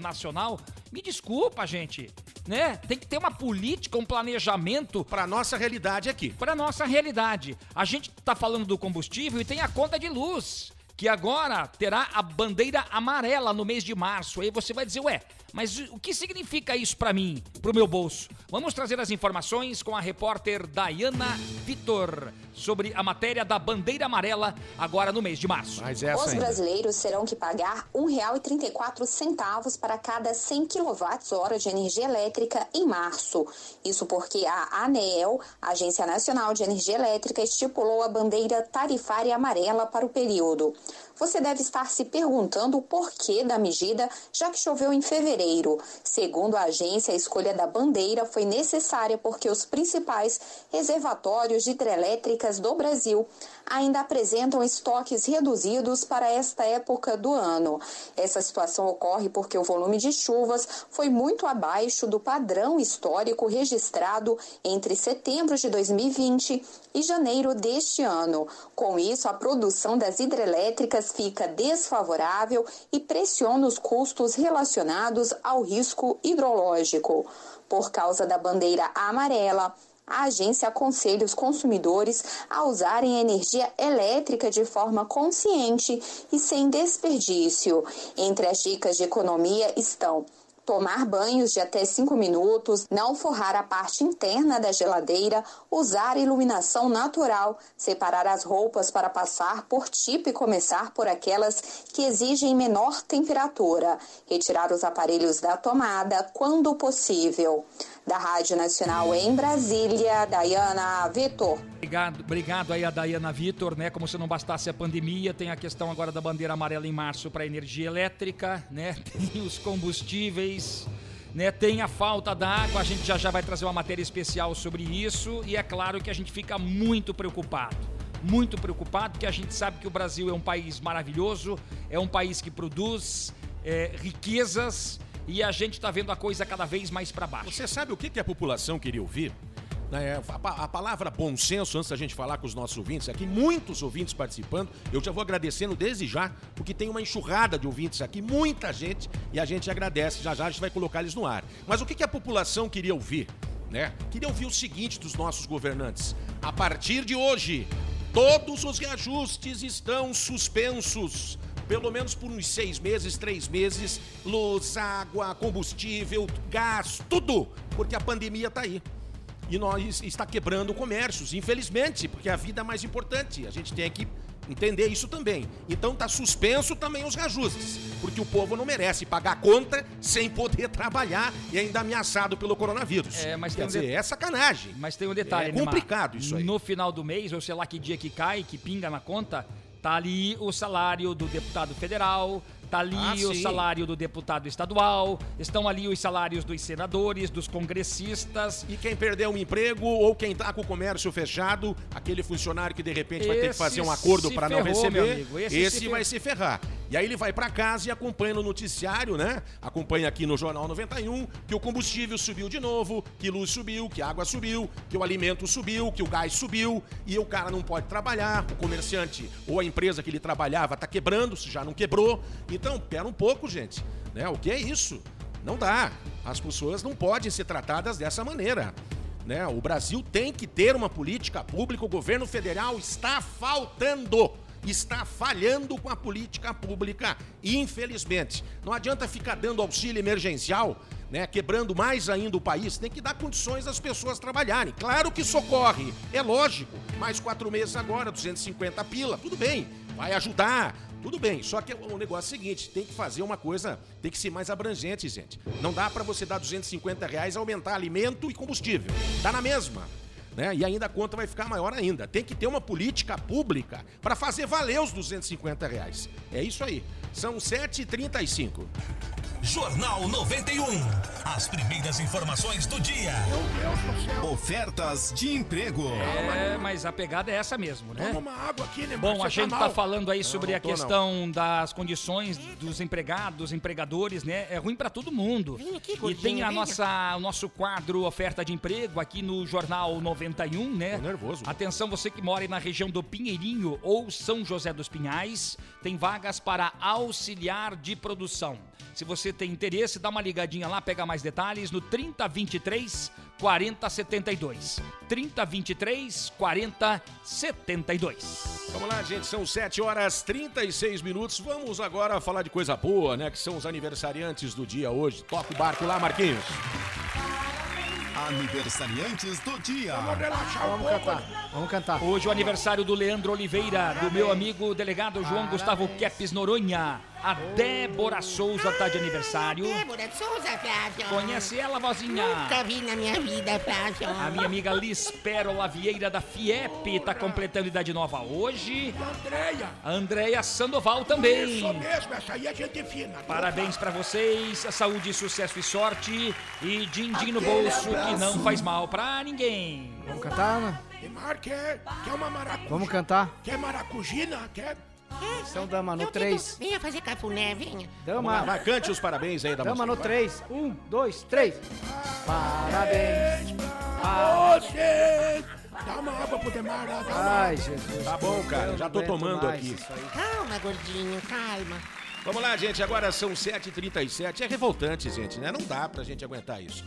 Me desculpa, gente, né? Tem que ter uma política, um planejamento para nossa realidade aqui. Para nossa realidade. A gente tá falando do combustível e tem a conta de luz, que agora terá a bandeira amarela no mês de março. Aí você vai dizer, ué, mas o que significa isso para mim, pro meu bolso? Vamos trazer as informações com a repórter Dayana Vitor sobre a matéria da bandeira amarela agora no mês de março. Mas Os brasileiros terão que pagar R$ 1,34 para cada 100 kWh de energia elétrica em março. Isso porque a ANEEL, Agência Nacional de Energia Elétrica, estipulou a bandeira tarifária amarela para o período. Você deve estar se perguntando o porquê da medida, já que choveu em fevereiro. Segundo a agência, a escolha da bandeira foi necessária porque os principais reservatórios de hidrelétricas do Brasil ainda apresentam estoques reduzidos para esta época do ano. Essa situação ocorre porque o volume de chuvas foi muito abaixo do padrão histórico registrado entre setembro de 2020 e janeiro deste ano. Com isso, a produção das hidrelétricas fica desfavorável e pressiona os custos relacionados ao risco hidrológico. Por causa da bandeira amarela, a agência aconselha os consumidores a usarem energia elétrica de forma consciente e sem desperdício. Entre as dicas de economia estão tomar banhos de até 5 minutos, não forrar a parte interna da geladeira, usar iluminação natural, separar as roupas para passar por tipo e começar por aquelas que exigem menor temperatura, retirar os aparelhos da tomada quando possível. Da Rádio Nacional em Brasília, Dayana Vitor. Obrigado, obrigado aí a Dayana Vitor, né? Como se não bastasse a pandemia, tem a questão agora da bandeira amarela em março para energia elétrica, né? Tem os combustíveis, né? Tem a falta da água, a gente já já vai trazer uma matéria especial sobre isso e é claro que a gente fica muito preocupado. Muito preocupado, porque a gente sabe que o Brasil é um país maravilhoso, é um país que produz é, riquezas e a gente está vendo a coisa cada vez mais para baixo. Você sabe o que, que a população queria ouvir? Né, A, pa- a palavra bom senso, antes da gente falar com os nossos ouvintes aqui, muitos ouvintes participando, eu já vou agradecendo desde já, porque tem uma enxurrada de ouvintes aqui, muita gente, e a gente agradece, já já a gente vai colocar eles no ar. Mas o que, que a população queria ouvir? Né? Queria ouvir o seguinte dos nossos governantes. A partir de hoje, todos os reajustes estão suspensos. Pelo menos por uns seis meses, três meses, luz, água, combustível, gás, tudo, porque a pandemia tá aí. E nós está quebrando comércios, infelizmente, porque a vida é mais importante. A gente tem que entender isso também. Então tá suspenso também os reajustes, porque o povo não merece pagar conta sem poder trabalhar e ainda ameaçado pelo coronavírus. É, mas Quer tem um dizer, de- é sacanagem. Mas tem um detalhe, É Neymar. complicado isso aí. No final do mês, ou sei lá que dia que cai, que pinga na conta, tá ali o salário do deputado federal, tá ali Ah, o sim. salário do deputado estadual, estão ali os salários dos senadores, dos congressistas. E quem perdeu um emprego ou quem tá com o comércio fechado, aquele funcionário que de repente vai ter que Esse fazer um acordo para não receber, amigo, esse esse, se vai se ferrar. E aí ele vai para casa e acompanha no noticiário, né? Acompanha aqui no Jornal 91 que o combustível subiu de novo, que luz subiu, que água subiu, que o alimento subiu, que o gás subiu e o cara não pode trabalhar, o comerciante ou a empresa que ele trabalhava tá quebrando, se já não quebrou. Então, pera um pouco, gente, né? O que é isso? Não dá. As pessoas não podem ser tratadas dessa maneira. Né? O Brasil tem que ter uma política pública, o governo federal está faltando. Está falhando com a política pública, infelizmente. Não adianta ficar dando auxílio emergencial, né, quebrando mais ainda o país. Tem que dar condições às pessoas trabalharem. Claro que socorre, é lógico. Mais quatro meses agora, 250 pila, tudo bem, vai ajudar. Tudo bem, só que o negócio é o seguinte, tem que fazer uma coisa, tem que ser mais abrangente, gente. Não dá para você dar 250 reais e aumentar alimento e combustível. Dá na mesma. Né? E ainda a conta vai ficar maior ainda. Tem que ter uma política pública para fazer valer os 250 reais. É isso aí. São 7h35. Jornal 91. As primeiras informações do dia. Ofertas de emprego. É, mas a pegada é essa mesmo, né? Toma uma água aqui, né? Bom, a gente tá tá mal. falando aí sobre não a tô, questão das condições dos empregados, dos empregadores, né? É ruim pra todo mundo. Vem aqui, E tem a nossa, o nosso quadro oferta de emprego aqui no Jornal 91, né? Tô nervoso. Atenção, você que mora aí na região do Pinheirinho ou São José dos Pinhais, tem vagas para auxiliar de produção. Se você tem interesse, dá uma ligadinha lá, pega mais detalhes no 3023 4072. 3023 4072. Vamos lá, gente, são 7 horas 36 minutos. Vamos agora falar de coisa boa, né? Que são os aniversariantes do dia hoje. Toca o barco lá, Marquinhos. Aniversariantes do dia. Vamos relaxar um Vamos cantar. Vamos cantar. Hoje o aniversário do Leandro Oliveira, do meu amigo delegado João Gustavo Kepes Noronha. A Débora Souza tá de aniversário. Débora de Souza, Flávio. Conhece ela, vozinha? Nunca vi na minha vida, Flávio. A minha amiga Liz Pérola Vieira da FIEP tá completando idade nova hoje. Andréia. A Andréia Sandoval também. Isso mesmo, essa aí é gente fina. Parabéns pra vocês, saúde, sucesso e sorte e din-din no bolso que não faz mal pra ninguém. Vamos cantar, Ana? Neymar quer, quer uma maracuja. Vamos cantar. Quer maracujina? Quer? São dama no Eu 3. tento- Venha fazer cafuné, venha. Vamos lá, Dama. vai, cante os parabéns aí da Dama no música. 3. Um, dois, três. Parabéns. Você! Dá uma água pro Demar, Ai, Jesus. Tá bom, cara, já tô tomando aqui. Calma, gordinho, calma. Vamos lá, gente. Agora são 7h37. É revoltante, gente, né? Não dá pra gente aguentar isso.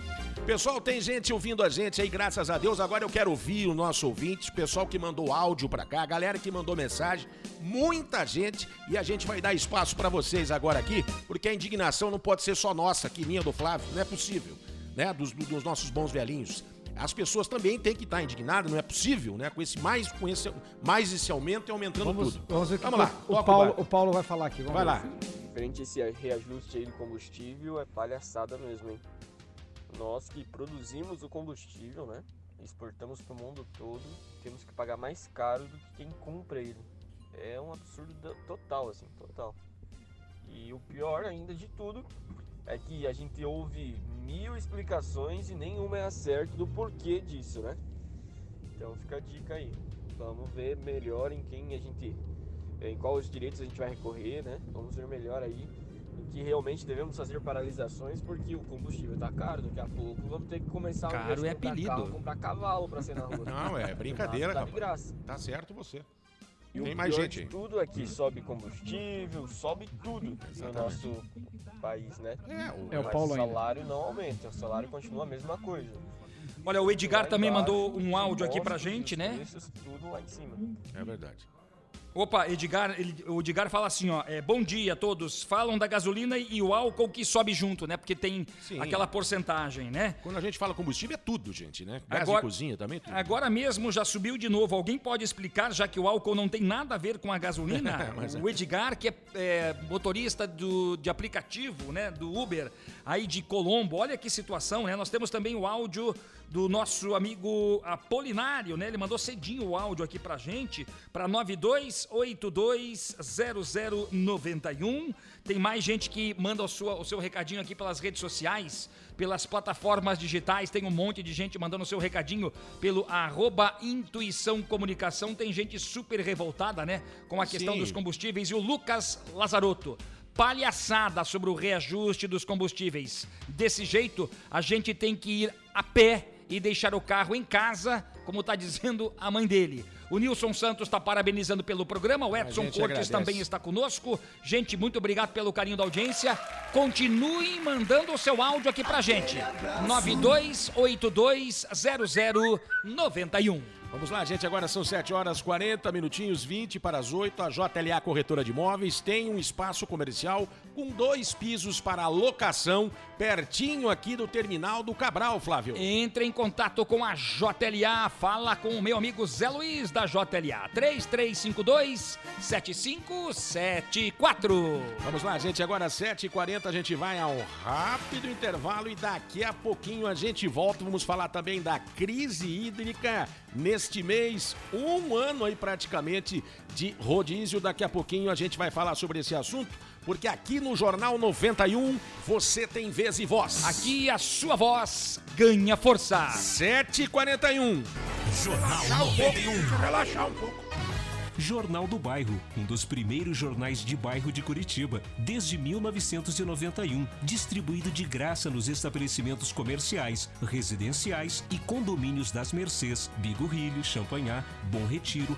Pessoal, tem gente ouvindo a gente aí, graças a Deus. Agora eu quero ouvir o nosso ouvinte, pessoal que mandou áudio pra cá, a galera que mandou mensagem, muita gente. E a gente vai dar espaço pra vocês agora aqui, porque a indignação não pode ser só nossa, que minha do Flávio. Não é possível, né? Dos, do- dos nossos bons velhinhos. As pessoas também têm que estar indignadas, não é possível, né? Com esse mais, com esse, mais esse aumento e aumentando Vamos, tudo. vamos ver Vamos lá, o, Paulo, o Paulo vai falar aqui. Vamos Vai ver. lá. Frente a esse reajuste aí do combustível é palhaçada mesmo, hein? Nós que produzimos o combustível, né? Exportamos para o mundo todo, temos que pagar mais caro do que quem compra ele. É um absurdo total, assim, total. E o pior ainda de tudo é que a gente ouve mil explicações e nenhuma é a certa do porquê disso, né? Então fica a dica aí. Vamos ver melhor em quem a gente. em quais direitos a gente vai recorrer, né? Vamos ver melhor aí em que realmente devemos fazer paralisações, porque o combustível tá caro, daqui a pouco vamos ter que começar Caro de é comprar apelido. carro, comprar cavalo pra ser na rua. Não, é brincadeira, Tá graça. Tá certo você. E Tem o mais gente tudo é que sobe combustível, sobe tudo no Exatamente. nosso país, né? É, o- É o Mas Paulo o ainda. salário não aumenta, o salário continua a mesma coisa. Olha, o Edgar também embaixo, mandou um áudio aqui pra gente, né? preços, tudo lá em cima. É verdade. Opa, Edgar, ele- o Edgar fala assim, ó, é, bom dia a todos. Falam da gasolina e o álcool que sobe junto, né? Porque tem Sim. aquela porcentagem, né? Quando a gente fala combustível, é tudo, gente, né? Gás Agora- cozinha também, tudo. Agora mesmo já subiu de novo. Alguém pode explicar, já que o álcool não tem nada a ver com a gasolina? É. o Edgar, que é, é, motorista do, de aplicativo, né, do Uber, aí de Colombo. Olha que situação, né? Nós temos também o áudio do nosso amigo Apolinário, né? Ele mandou cedinho o áudio aqui pra gente, pra 92820091. Tem mais gente que manda o, sua- o seu recadinho aqui pelas redes sociais, pelas plataformas digitais. Tem um monte de gente mandando o seu recadinho pelo arroba Intuição Comunicação. Tem gente super revoltada, né? Com a questão Sim. dos combustíveis. E o Lucas Lazarotto. Palhaçada sobre o reajuste dos combustíveis. Desse jeito, a gente tem que ir a pé e deixar o carro em casa, como está dizendo a mãe dele. O Nilson Santos está parabenizando pelo programa, o Edson Cortes agradece. também está conosco. Gente, muito obrigado pelo carinho da audiência. Continue mandando o seu áudio aqui pra gente. 92820091. Vamos lá, gente. Agora são 7 horas 40 minutinhos, 20 para as 8. A JLA Corretora de Imóveis tem um espaço comercial com dois pisos para locação, pertinho aqui do terminal do Cabral, Flávio. Entre em contato com a JLA, fala com o meu amigo Zé Luiz da JLA, 3352 7574. Vamos lá, gente. Agora 7h40 a gente vai ao rápido intervalo e daqui a pouquinho a gente volta. Vamos falar também da crise hídrica neste mês. Um ano aí praticamente de rodízio. Daqui a pouquinho a gente vai falar sobre esse assunto. Porque aqui no Jornal 91 você tem vez e voz. Aqui a sua voz ganha força. 7h41. Jornal Relaxar um pouco, 91. deixa eu relaxar um pouco. Jornal do Bairro, um dos primeiros jornais de bairro de Curitiba, desde 1991, distribuído de graça nos estabelecimentos comerciais, residenciais e condomínios das Mercês, Bigorrilho, Champanhar, Bom Retiro,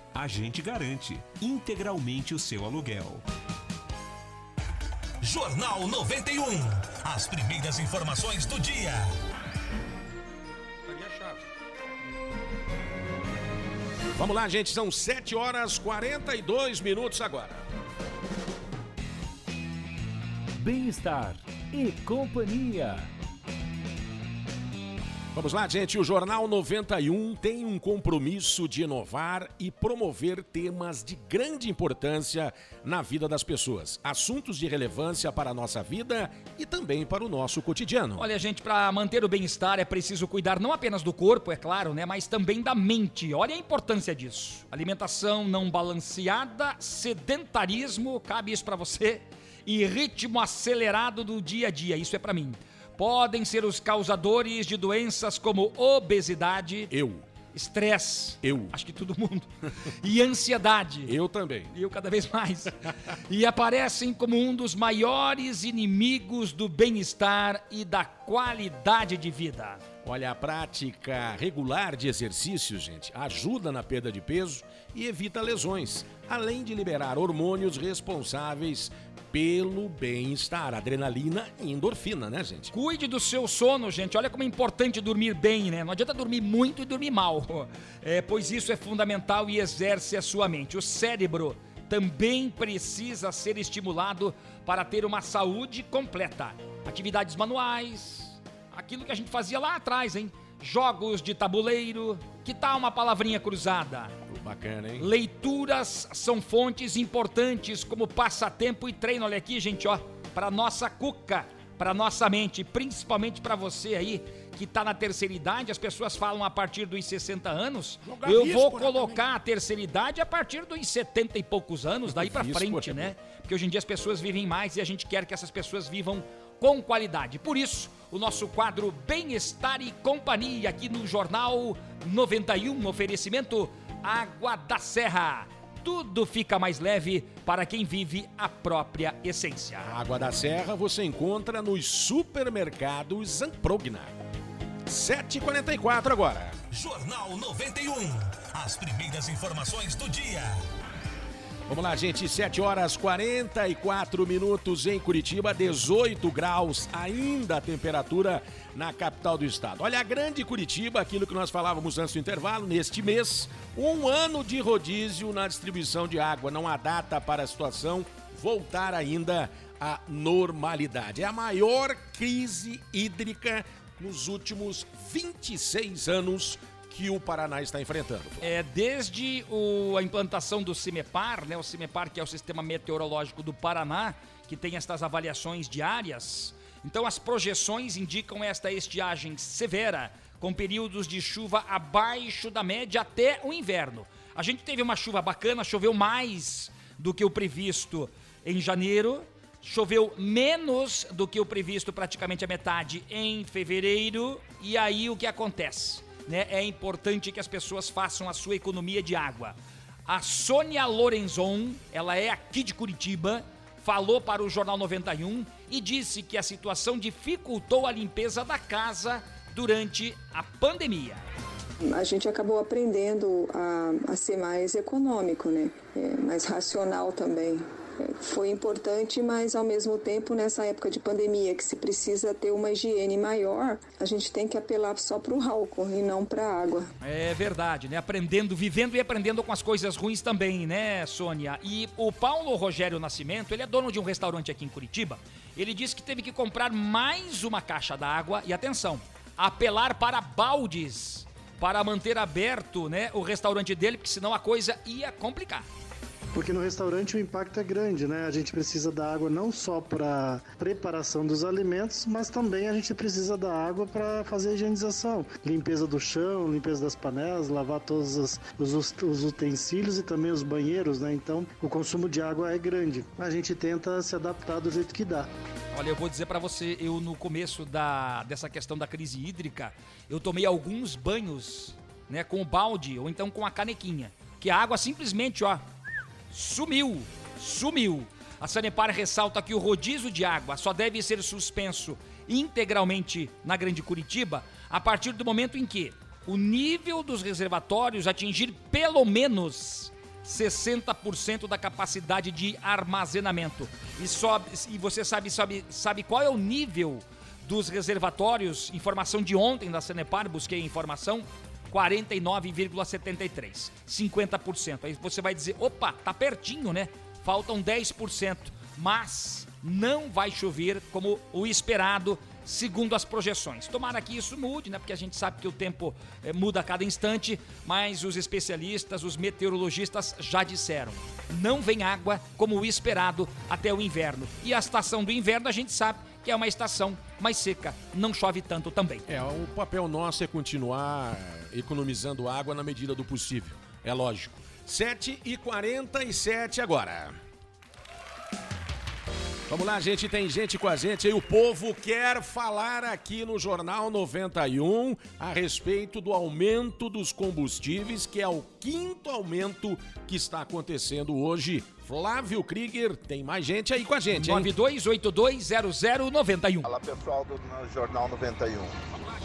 A gente garante integralmente o seu aluguel. Jornal 91. As primeiras informações do dia. Vamos lá, gente. São 7 horas 42 minutos agora. Bem-estar e companhia. Vamos lá, gente. O Jornal 91 tem um compromisso de inovar e promover temas de grande importância na vida das pessoas. Assuntos de relevância para a nossa vida e também para o nosso cotidiano. Olha, gente, para manter o bem-estar é preciso cuidar não apenas do corpo, é claro, né, mas também da mente. Olha a importância disso. Alimentação não balanceada, sedentarismo, cabe isso para você, e ritmo acelerado do dia a dia, isso é para mim. Podem ser os causadores de doenças como obesidade, Eu. estresse, Eu. acho que todo mundo, e ansiedade. Eu também. E eu cada vez mais. e aparecem como um dos maiores inimigos do bem-estar e da qualidade de vida. Olha, a prática regular de exercícios, gente, ajuda na perda de peso e evita lesões, além de liberar hormônios responsáveis pelo bem-estar, adrenalina e endorfina, né, gente? Cuide do seu sono, gente. Olha como é importante dormir bem, né? Não adianta dormir muito e dormir mal, é, pois isso é fundamental e exerce a sua mente. O cérebro também precisa ser estimulado para ter uma saúde completa. Atividades manuais, aquilo que a gente fazia lá atrás, hein? Jogos de tabuleiro, que tal uma palavrinha cruzada? Bacana, hein? Leituras são fontes importantes como passatempo e treino. Olha aqui, gente, ó, para nossa cuca, para nossa mente, principalmente para você aí que tá na terceira idade, as pessoas falam a partir dos 60 anos. Jogar eu vou víspora colocar a terceira idade a partir dos 70 e poucos anos, daí para frente, né? Porque hoje em dia as pessoas vivem mais e a gente quer que essas pessoas vivam com qualidade. Por isso, o nosso quadro Bem-Estar e Companhia aqui no Jornal 91, oferecimento Água da Serra. Tudo fica mais leve para quem vive a própria essência. A Água da Serra você encontra nos supermercados Zamprogna. 7h44 agora. Jornal 91. As primeiras informações do dia. Vamos lá, gente. 7 horas 44 minutos em Curitiba, 18 graus ainda a temperatura na capital do estado. Olha, a grande Curitiba, aquilo que nós falávamos antes do intervalo, neste mês, um ano de rodízio na distribuição de água. Não há data para a situação voltar ainda à normalidade. É a maior crise hídrica nos últimos 26 anos que o Paraná está enfrentando. É, desde o- a implantação do CIMEPAR, né, o CIMEPAR que é o Sistema Meteorológico do Paraná, que tem estas avaliações diárias, então as projeções indicam esta estiagem severa com períodos de chuva abaixo da média até o inverno. A gente teve uma chuva bacana, choveu mais do que o previsto em janeiro, choveu menos do que o previsto, praticamente a metade, em fevereiro. E aí o que acontece? Né? É importante que as pessoas façam a sua economia de água. A Sônia Lorenzon, ela é aqui de Curitiba, falou para o Jornal 91 e disse que a situação dificultou a limpeza da casa durante a pandemia. A gente acabou aprendendo a, a ser mais econômico, né? É, mais racional também. Foi importante, mas ao mesmo tempo, nessa época de pandemia, que se precisa ter uma higiene maior, a gente tem que apelar só para o álcool e não para a água. É verdade, né? Aprendendo, vivendo e aprendendo com as coisas ruins também, né, Sônia? E o Paulo Rogério Nascimento, ele é dono de um restaurante aqui em Curitiba. Ele disse que teve que comprar mais uma caixa d'água e atenção, apelar para baldes para manter aberto, né, o restaurante dele, porque senão a coisa ia complicar. Porque no restaurante o impacto é grande, né? A gente precisa da água não só para preparação dos alimentos, mas também a gente precisa da água para fazer a higienização, limpeza do chão, limpeza das panelas, lavar todos os, os, os, utensílios e também os banheiros, né? Então o consumo de água é grande. A gente tenta se adaptar do jeito que dá. Olha, eu vou dizer para você, eu no começo da, dessa questão da crise hídrica, eu tomei alguns banhos, né, com o balde ou então com a canequinha, que a água simplesmente, ó, sumiu, sumiu. A Sanepar ressalta que o rodízio de água só deve ser suspenso integralmente na Grande Curitiba a partir do momento em que o nível dos reservatórios atingir pelo menos 60% da capacidade de armazenamento. E, sobe, e você sabe, sabe, sabe qual é o nível dos reservatórios? Informação de ontem da Sanepar, busquei informação. 49,73, 50%. Aí você vai dizer, opa, tá pertinho, né? Faltam 10%, mas não vai chover como o esperado, segundo as projeções. Tomara que isso mude, né? Porque a gente sabe que o tempo é, muda a cada instante, mas os especialistas, os meteorologistas já disseram: não vem água como o esperado até o inverno. E a estação do inverno a gente sabe que é uma estação mais seca, não chove tanto também. É, o papel nosso é continuar economizando água na medida do possível. É lógico. 7 e 47 agora. Vamos lá, gente, tem gente com a gente aí. O povo quer falar aqui no Jornal 91 a respeito do aumento dos combustíveis, que é o quinto aumento que está acontecendo hoje. Flávio Krieger, tem mais gente aí com a gente, hein? 92820091. Fala pessoal do Jornal 91.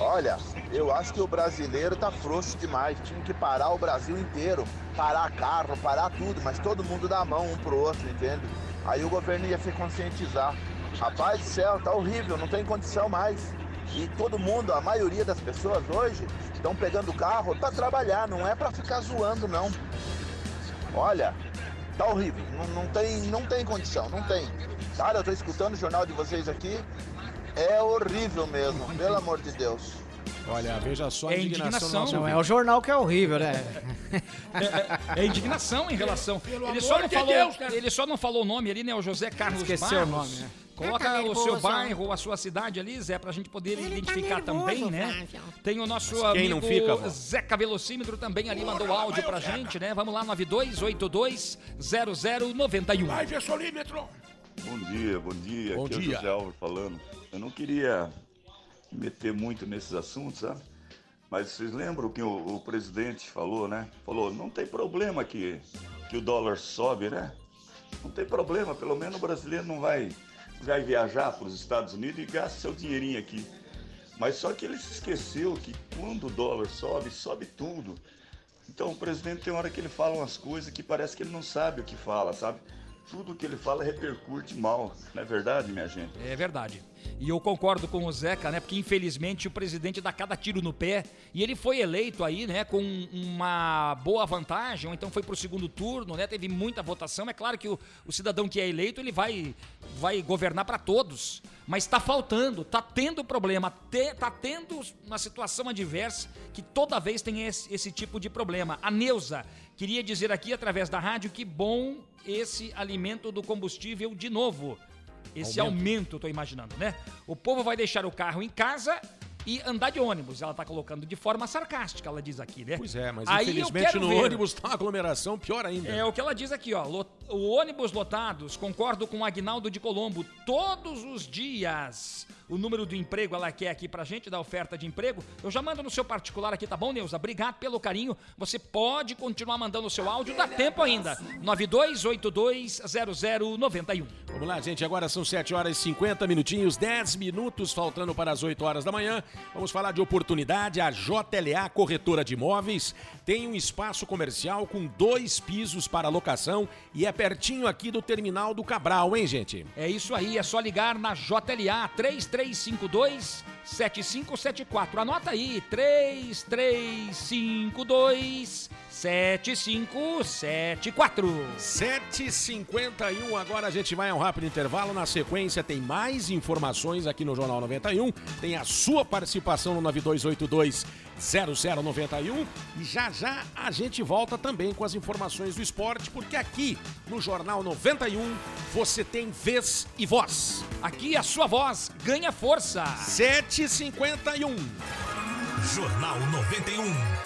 Olha, eu acho que o brasileiro tá frouxo demais. Tinha que parar o Brasil inteiro. Parar carro, parar tudo, mas todo mundo dá a mão um pro outro, entende? Aí o governo ia se conscientizar. Rapaz do céu, tá horrível, não tem condição mais. E todo mundo, a maioria das pessoas hoje, estão pegando o carro para trabalhar, não é para ficar zoando, não. Olha, tá horrível, não, não, tem, não tem condição, não tem. Cara, eu tô escutando o jornal de vocês aqui, é horrível mesmo, pelo amor de Deus. Olha, veja só a É indignação. indignação. Não, é o jornal que é horrível, né? É, é indignação em relação. Pelo Ele amor só, não de falou, Deus, cara. ele só não falou o nome ali, né? O José Carlos Esqueceu Barros. o nome, né? Coloca Tá o seu bairro, a sua cidade ali, Zé, pra gente poder identificar nervoso, também, né? Flávio. Tem o nosso Mas quem amigo não fica, vó? Zeca Velocímetro também ali mandou áudio pra gente, né? Vamos lá, 92820091. Vai, Versolímetro. Bom dia, bom dia. Bom Aqui é o dia. José Álvaro falando. Eu não queria me meter muito nesses assuntos, sabe? Mas vocês lembram que o, o presidente falou, né? Falou, não tem problema que, que o dólar sobe, né? Não tem problema, pelo menos o brasileiro não vai, vai viajar para os Estados Unidos e gasta seu dinheirinho aqui. Mas só que ele se esqueceu que quando o dólar sobe, sobe tudo. Então o presidente tem hora que ele fala umas coisas que parece que ele não sabe o que fala, sabe? Tudo que ele fala repercute mal, não é verdade, minha gente? É verdade. E eu concordo com o Zeca, né? Porque infelizmente o presidente dá cada tiro no pé e ele foi eleito aí, né, com uma boa vantagem, ou então foi pro segundo turno, né? Teve muita votação. É claro que o, o cidadão que é eleito, ele vai vai governar para todos, mas tá faltando, tá tendo problema, te, tá tendo uma situação adversa que toda vez tem esse, esse tipo de problema. A Neuza queria dizer aqui através da rádio que bom esse alimento do combustível de novo. Esse Aumento. aumento, tô imaginando, né? O povo vai deixar o carro em casa e andar de ônibus. Ela tá colocando de forma sarcástica, ela diz aqui, né? Pois é, mas Aí infelizmente no ver. ônibus tá uma aglomeração pior ainda. É o que ela diz aqui, ó. O ônibus lotados, concordo com o Agnaldo de Colombo, todos os dias. O número do emprego ela quer aqui pra gente, da oferta de emprego. Eu já mando no seu particular aqui, tá bom, Neuza? Obrigado pelo carinho. Você pode continuar mandando o seu áudio, dá tempo ainda. 92820091. Vamos lá, gente. Agora são 7 horas e 50 minutinhos, 10 minutos faltando para as 8 horas da manhã. Vamos falar de oportunidade. A JLA Corretora de Imóveis tem um espaço comercial com dois pisos para locação e é pertinho aqui do terminal do Cabral, hein, gente? É isso aí, é só ligar na JLA 3352 7574. Anota aí, 3352 7574. 7h51, agora a gente vai a um rápido intervalo. Na sequência, tem mais informações aqui no Jornal 91. Tem a sua participação no 9282 0091. E já já a gente volta também com as informações do esporte, porque aqui no Jornal 91 você tem vez e voz. Aqui a sua voz ganha força. 7h51. Jornal 91.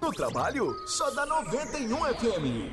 No trabalho, só dá 91 FM.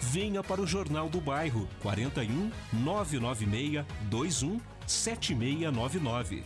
Venha para o Jornal do Bairro 41 996 21 7699.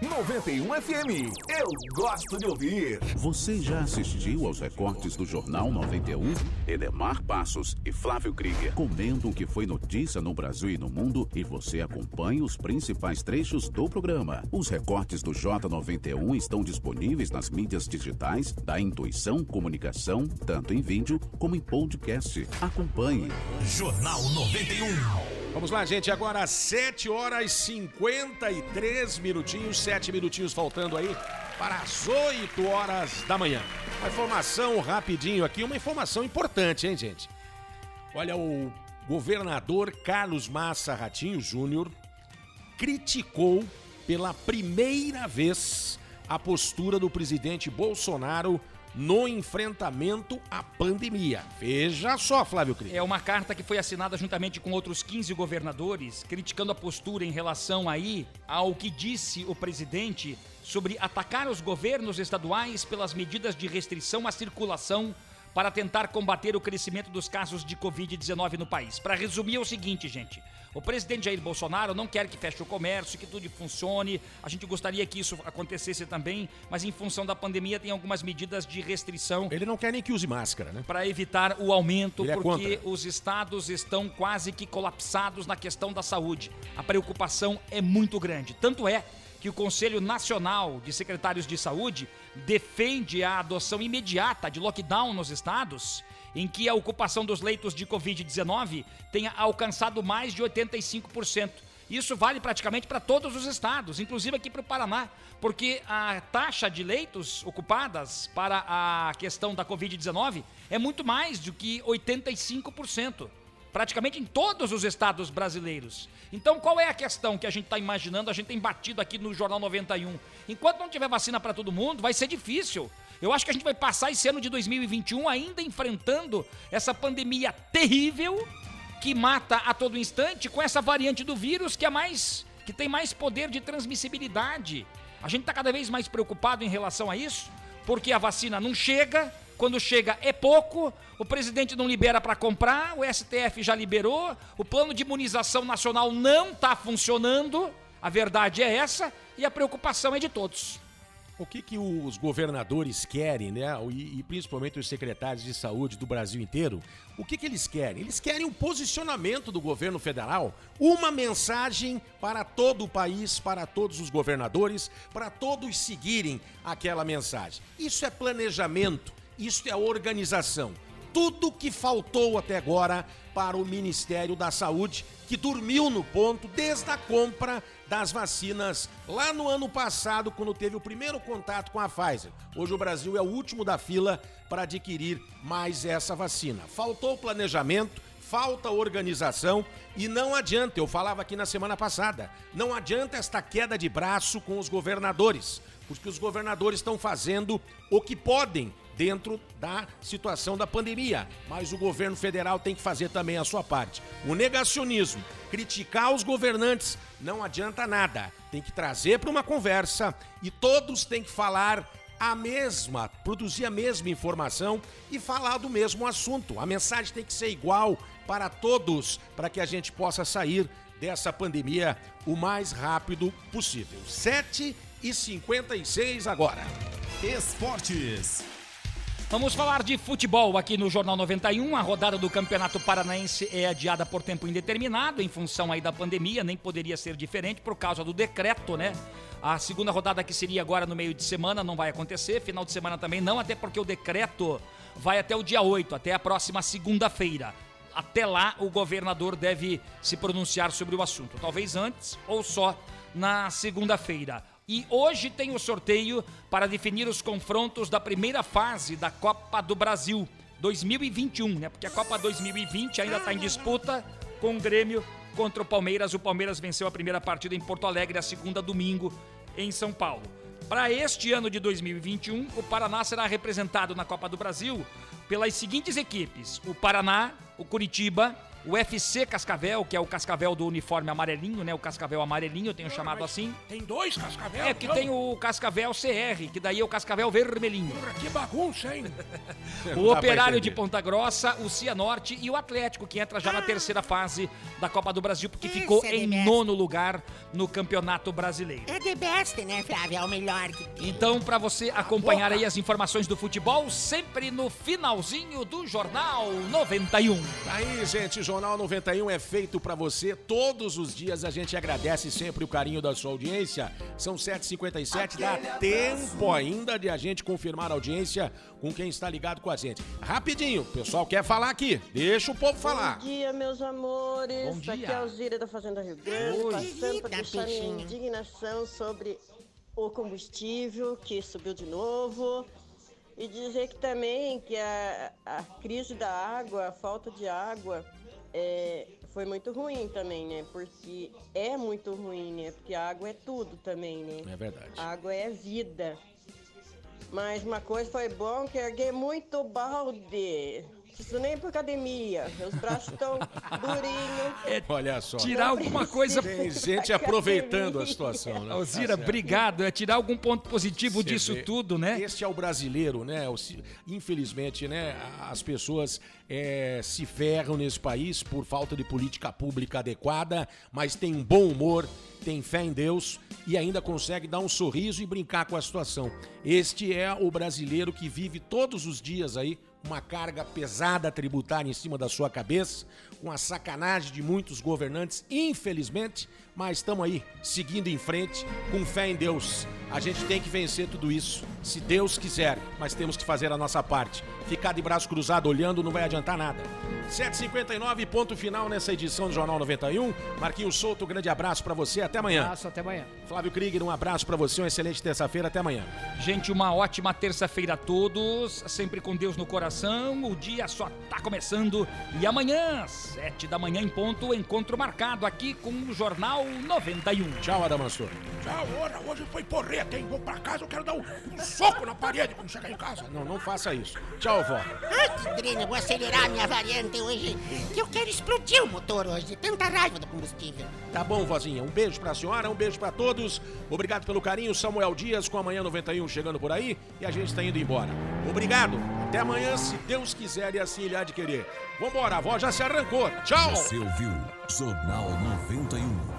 91 FM. Eu gosto de ouvir. Você já assistiu aos recortes do Jornal 91? Edemar Passos e Flávio Krieger comentam o que foi notícia no Brasil e no mundo e você acompanha os principais trechos do programa. Os recortes do J91 estão disponíveis nas mídias digitais da Intuição Comunicação, tanto em vídeo como em podcast. Acompanhe. Jornal 91. Vamos lá, gente. Agora 7 horas 53 minutinhos, 7 minutinhos faltando aí para as 8 horas da manhã. Uma informação rapidinho aqui, uma informação importante, hein, gente? Olha, o governador Carlos Massa Ratinho Júnior criticou pela primeira vez a postura do presidente Bolsonaro no enfrentamento à pandemia. Veja só, Flávio Cris. É uma carta que foi assinada juntamente com outros 15 governadores, criticando a postura em relação aí ao que disse o presidente sobre atacar os governos estaduais pelas medidas de restrição à circulação para tentar combater o crescimento dos casos de Covid-19 no país. Para resumir, é o seguinte, gente. O presidente Jair Bolsonaro não quer que feche o comércio, que tudo funcione. A gente gostaria que isso acontecesse também, mas em função da pandemia tem algumas medidas de restrição. Ele não quer nem que use máscara, né? Para evitar o aumento, Ele é porque contra. os estados estão quase que colapsados na questão da saúde. A preocupação é muito grande. Tanto é que o Conselho Nacional de Secretários de Saúde defende a adoção imediata de lockdown nos estados em que a ocupação dos leitos de Covid-19 tenha alcançado mais de 85%. Isso vale praticamente para todos os estados, inclusive aqui para o Paraná, porque a taxa de leitos ocupadas para a questão da Covid-19 é muito mais do que 85% praticamente em todos os estados brasileiros. Então, qual é a questão que a gente está imaginando, a gente tem batido aqui no Jornal 91? Enquanto não tiver vacina para todo mundo, vai ser difícil. Eu acho que a gente vai passar esse ano de 2021 ainda enfrentando essa pandemia terrível que mata a todo instante com essa variante do vírus que é mais que tem mais poder de transmissibilidade. A gente está cada vez mais preocupado em relação a isso, porque a vacina não chega, quando chega é pouco, o presidente não libera para comprar, o STF já liberou, o plano de imunização nacional não está funcionando, a verdade é essa e a preocupação é de todos. O que, que os governadores querem, né? E, e principalmente os secretários de saúde do Brasil inteiro, o que, que eles querem? Eles querem o posicionamento do governo federal, uma mensagem para todo o país, para todos os governadores, para todos seguirem aquela mensagem. Isso é planejamento, isso é organização. Tudo que faltou até agora para o Ministério da Saúde, que dormiu no ponto desde a compra das vacinas lá no ano passado, quando teve o primeiro contato com a Pfizer. Hoje o Brasil é o último da fila para adquirir mais essa vacina. Faltou planejamento, falta organização e não adianta, eu falava aqui na semana passada, não adianta esta queda de braço com os governadores, porque os governadores estão fazendo o que podem dentro da situação da pandemia. Mas o governo federal tem que fazer também a sua parte. O negacionismo, criticar os governantes, não adianta nada. Tem que trazer para uma conversa e todos têm que falar a mesma, produzir a mesma informação e falar do mesmo assunto. A mensagem tem que ser igual para todos, para que a gente possa sair dessa pandemia o mais rápido possível. 7 e 56 agora. Esportes. Vamos falar de futebol aqui no Jornal 91. A rodada do Campeonato Paranaense é adiada por tempo indeterminado em função aí da pandemia, nem poderia ser diferente por causa do decreto, né? A segunda rodada que seria agora no meio de semana não vai acontecer, final de semana também não, até porque o decreto vai até o dia 8, até a próxima segunda-feira. Até lá o governador deve se pronunciar sobre o assunto, talvez antes ou só na segunda-feira. E hoje tem o sorteio para definir os confrontos da primeira fase da Copa do Brasil 2021, né? Porque a Copa 2020 ainda está em disputa com o Grêmio contra o Palmeiras. O Palmeiras venceu a primeira partida em Porto Alegre, a segunda domingo em São Paulo. Para este ano de 2021, o Paraná será representado na Copa do Brasil pelas seguintes equipes: o Paraná, o Curitiba, o FC Cascavel, que é o Cascavel do uniforme amarelinho, né? O Cascavel amarelinho, eu tenho chamado assim. Tem dois Cascavel? É que então? tem o Cascavel CR, que daí é o Cascavel vermelhinho. Que bagunça, hein? O Operário de Ponta Grossa, o Cianorte e o Atlético, que entra já na terceira fase da Copa do Brasil, porque ficou Esse é em best. nono lugar no Campeonato Brasileiro. É the best, né, Flávio? É o melhor que tem. Então, para você acompanhar aí as informações do futebol, sempre no finalzinho do Jornal 91. Aí, gente, o Jornal 91 é feito pra você todos os dias. A gente agradece sempre o carinho da sua audiência. São 7h57, dá tempo ainda de a gente confirmar a audiência com quem está ligado com a gente. Rapidinho, o pessoal quer falar aqui. Deixa o povo falar. Bom dia, meus amores. Bom dia. Aqui é a Alzira da Fazenda Rio Grande, Oi. passando para deixar minha indignação sobre o combustível que subiu de novo. E dizer que também que a, a crise da água, a falta de água, é, foi muito ruim também, né? Porque é muito ruim, né? Porque a água é tudo também, né? É verdade. A água é vida. Mas uma coisa foi bom que erguei muito balde. Isso nem pra academia. Meus braços estão durinhos. Olha só. tirar alguma coisa- Tem gente aproveitando a situação, né? Alzira, Tá obrigado. É tirar algum ponto positivo Você disso vê. tudo, né? Este é o brasileiro, né? Infelizmente, né? As pessoas é, se ferram nesse país por falta de política pública adequada, mas tem um bom humor, tem fé em Deus e ainda consegue dar um sorriso e brincar com a situação. Este é o brasileiro que vive todos os dias aí uma carga pesada tributária em cima da sua cabeça, com a sacanagem de muitos governantes, infelizmente, mas estamos aí, seguindo em frente, com fé em Deus. A gente tem que vencer tudo isso, se Deus quiser, mas temos que fazer a nossa parte. Ficar de braço cruzado olhando não vai adiantar nada. 7h59, ponto final nessa edição do Jornal 91. Marquinhos Souto, um grande abraço pra você, até amanhã. Abraço, até amanhã. Flávio Krieger, um abraço pra você, uma excelente terça-feira, até amanhã. Gente, uma ótima terça-feira a todos, sempre com Deus no coração. O dia só tá começando e amanhã, sete da manhã em ponto, encontro marcado aqui com o Jornal 91. Tchau, Adamastor. Tchau, ora, hoje foi porreta, hein? Vou pra casa, eu quero dar um, um soco na parede quando chegar em casa. Não, não faça isso. Tchau, vó. Ai, que vou acelerar a minha variante hoje. Que eu quero explodir o motor hoje, de tanta raiva do combustível. Tá bom, vozinha. Um beijo pra senhora, um beijo pra todos. Obrigado pelo carinho. Samuel Dias com amanhã 91 chegando por aí e a gente tá indo embora. Obrigado. Até amanhã, se Deus quiser e assim ele há de querer. Vambora, a avó já se arrancou. Tchau. Você ouviu Jornal 91.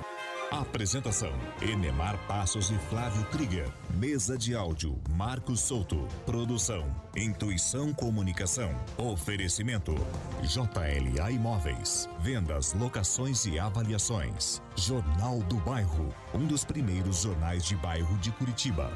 Apresentação: Enemar Passos e Flávio Krieger. Mesa de áudio: Marcos Souto. Produção: Intuição Comunicação. Oferecimento: JLA Imóveis. Vendas, locações e avaliações. Jornal do Bairro, um dos primeiros jornais de bairro de Curitiba.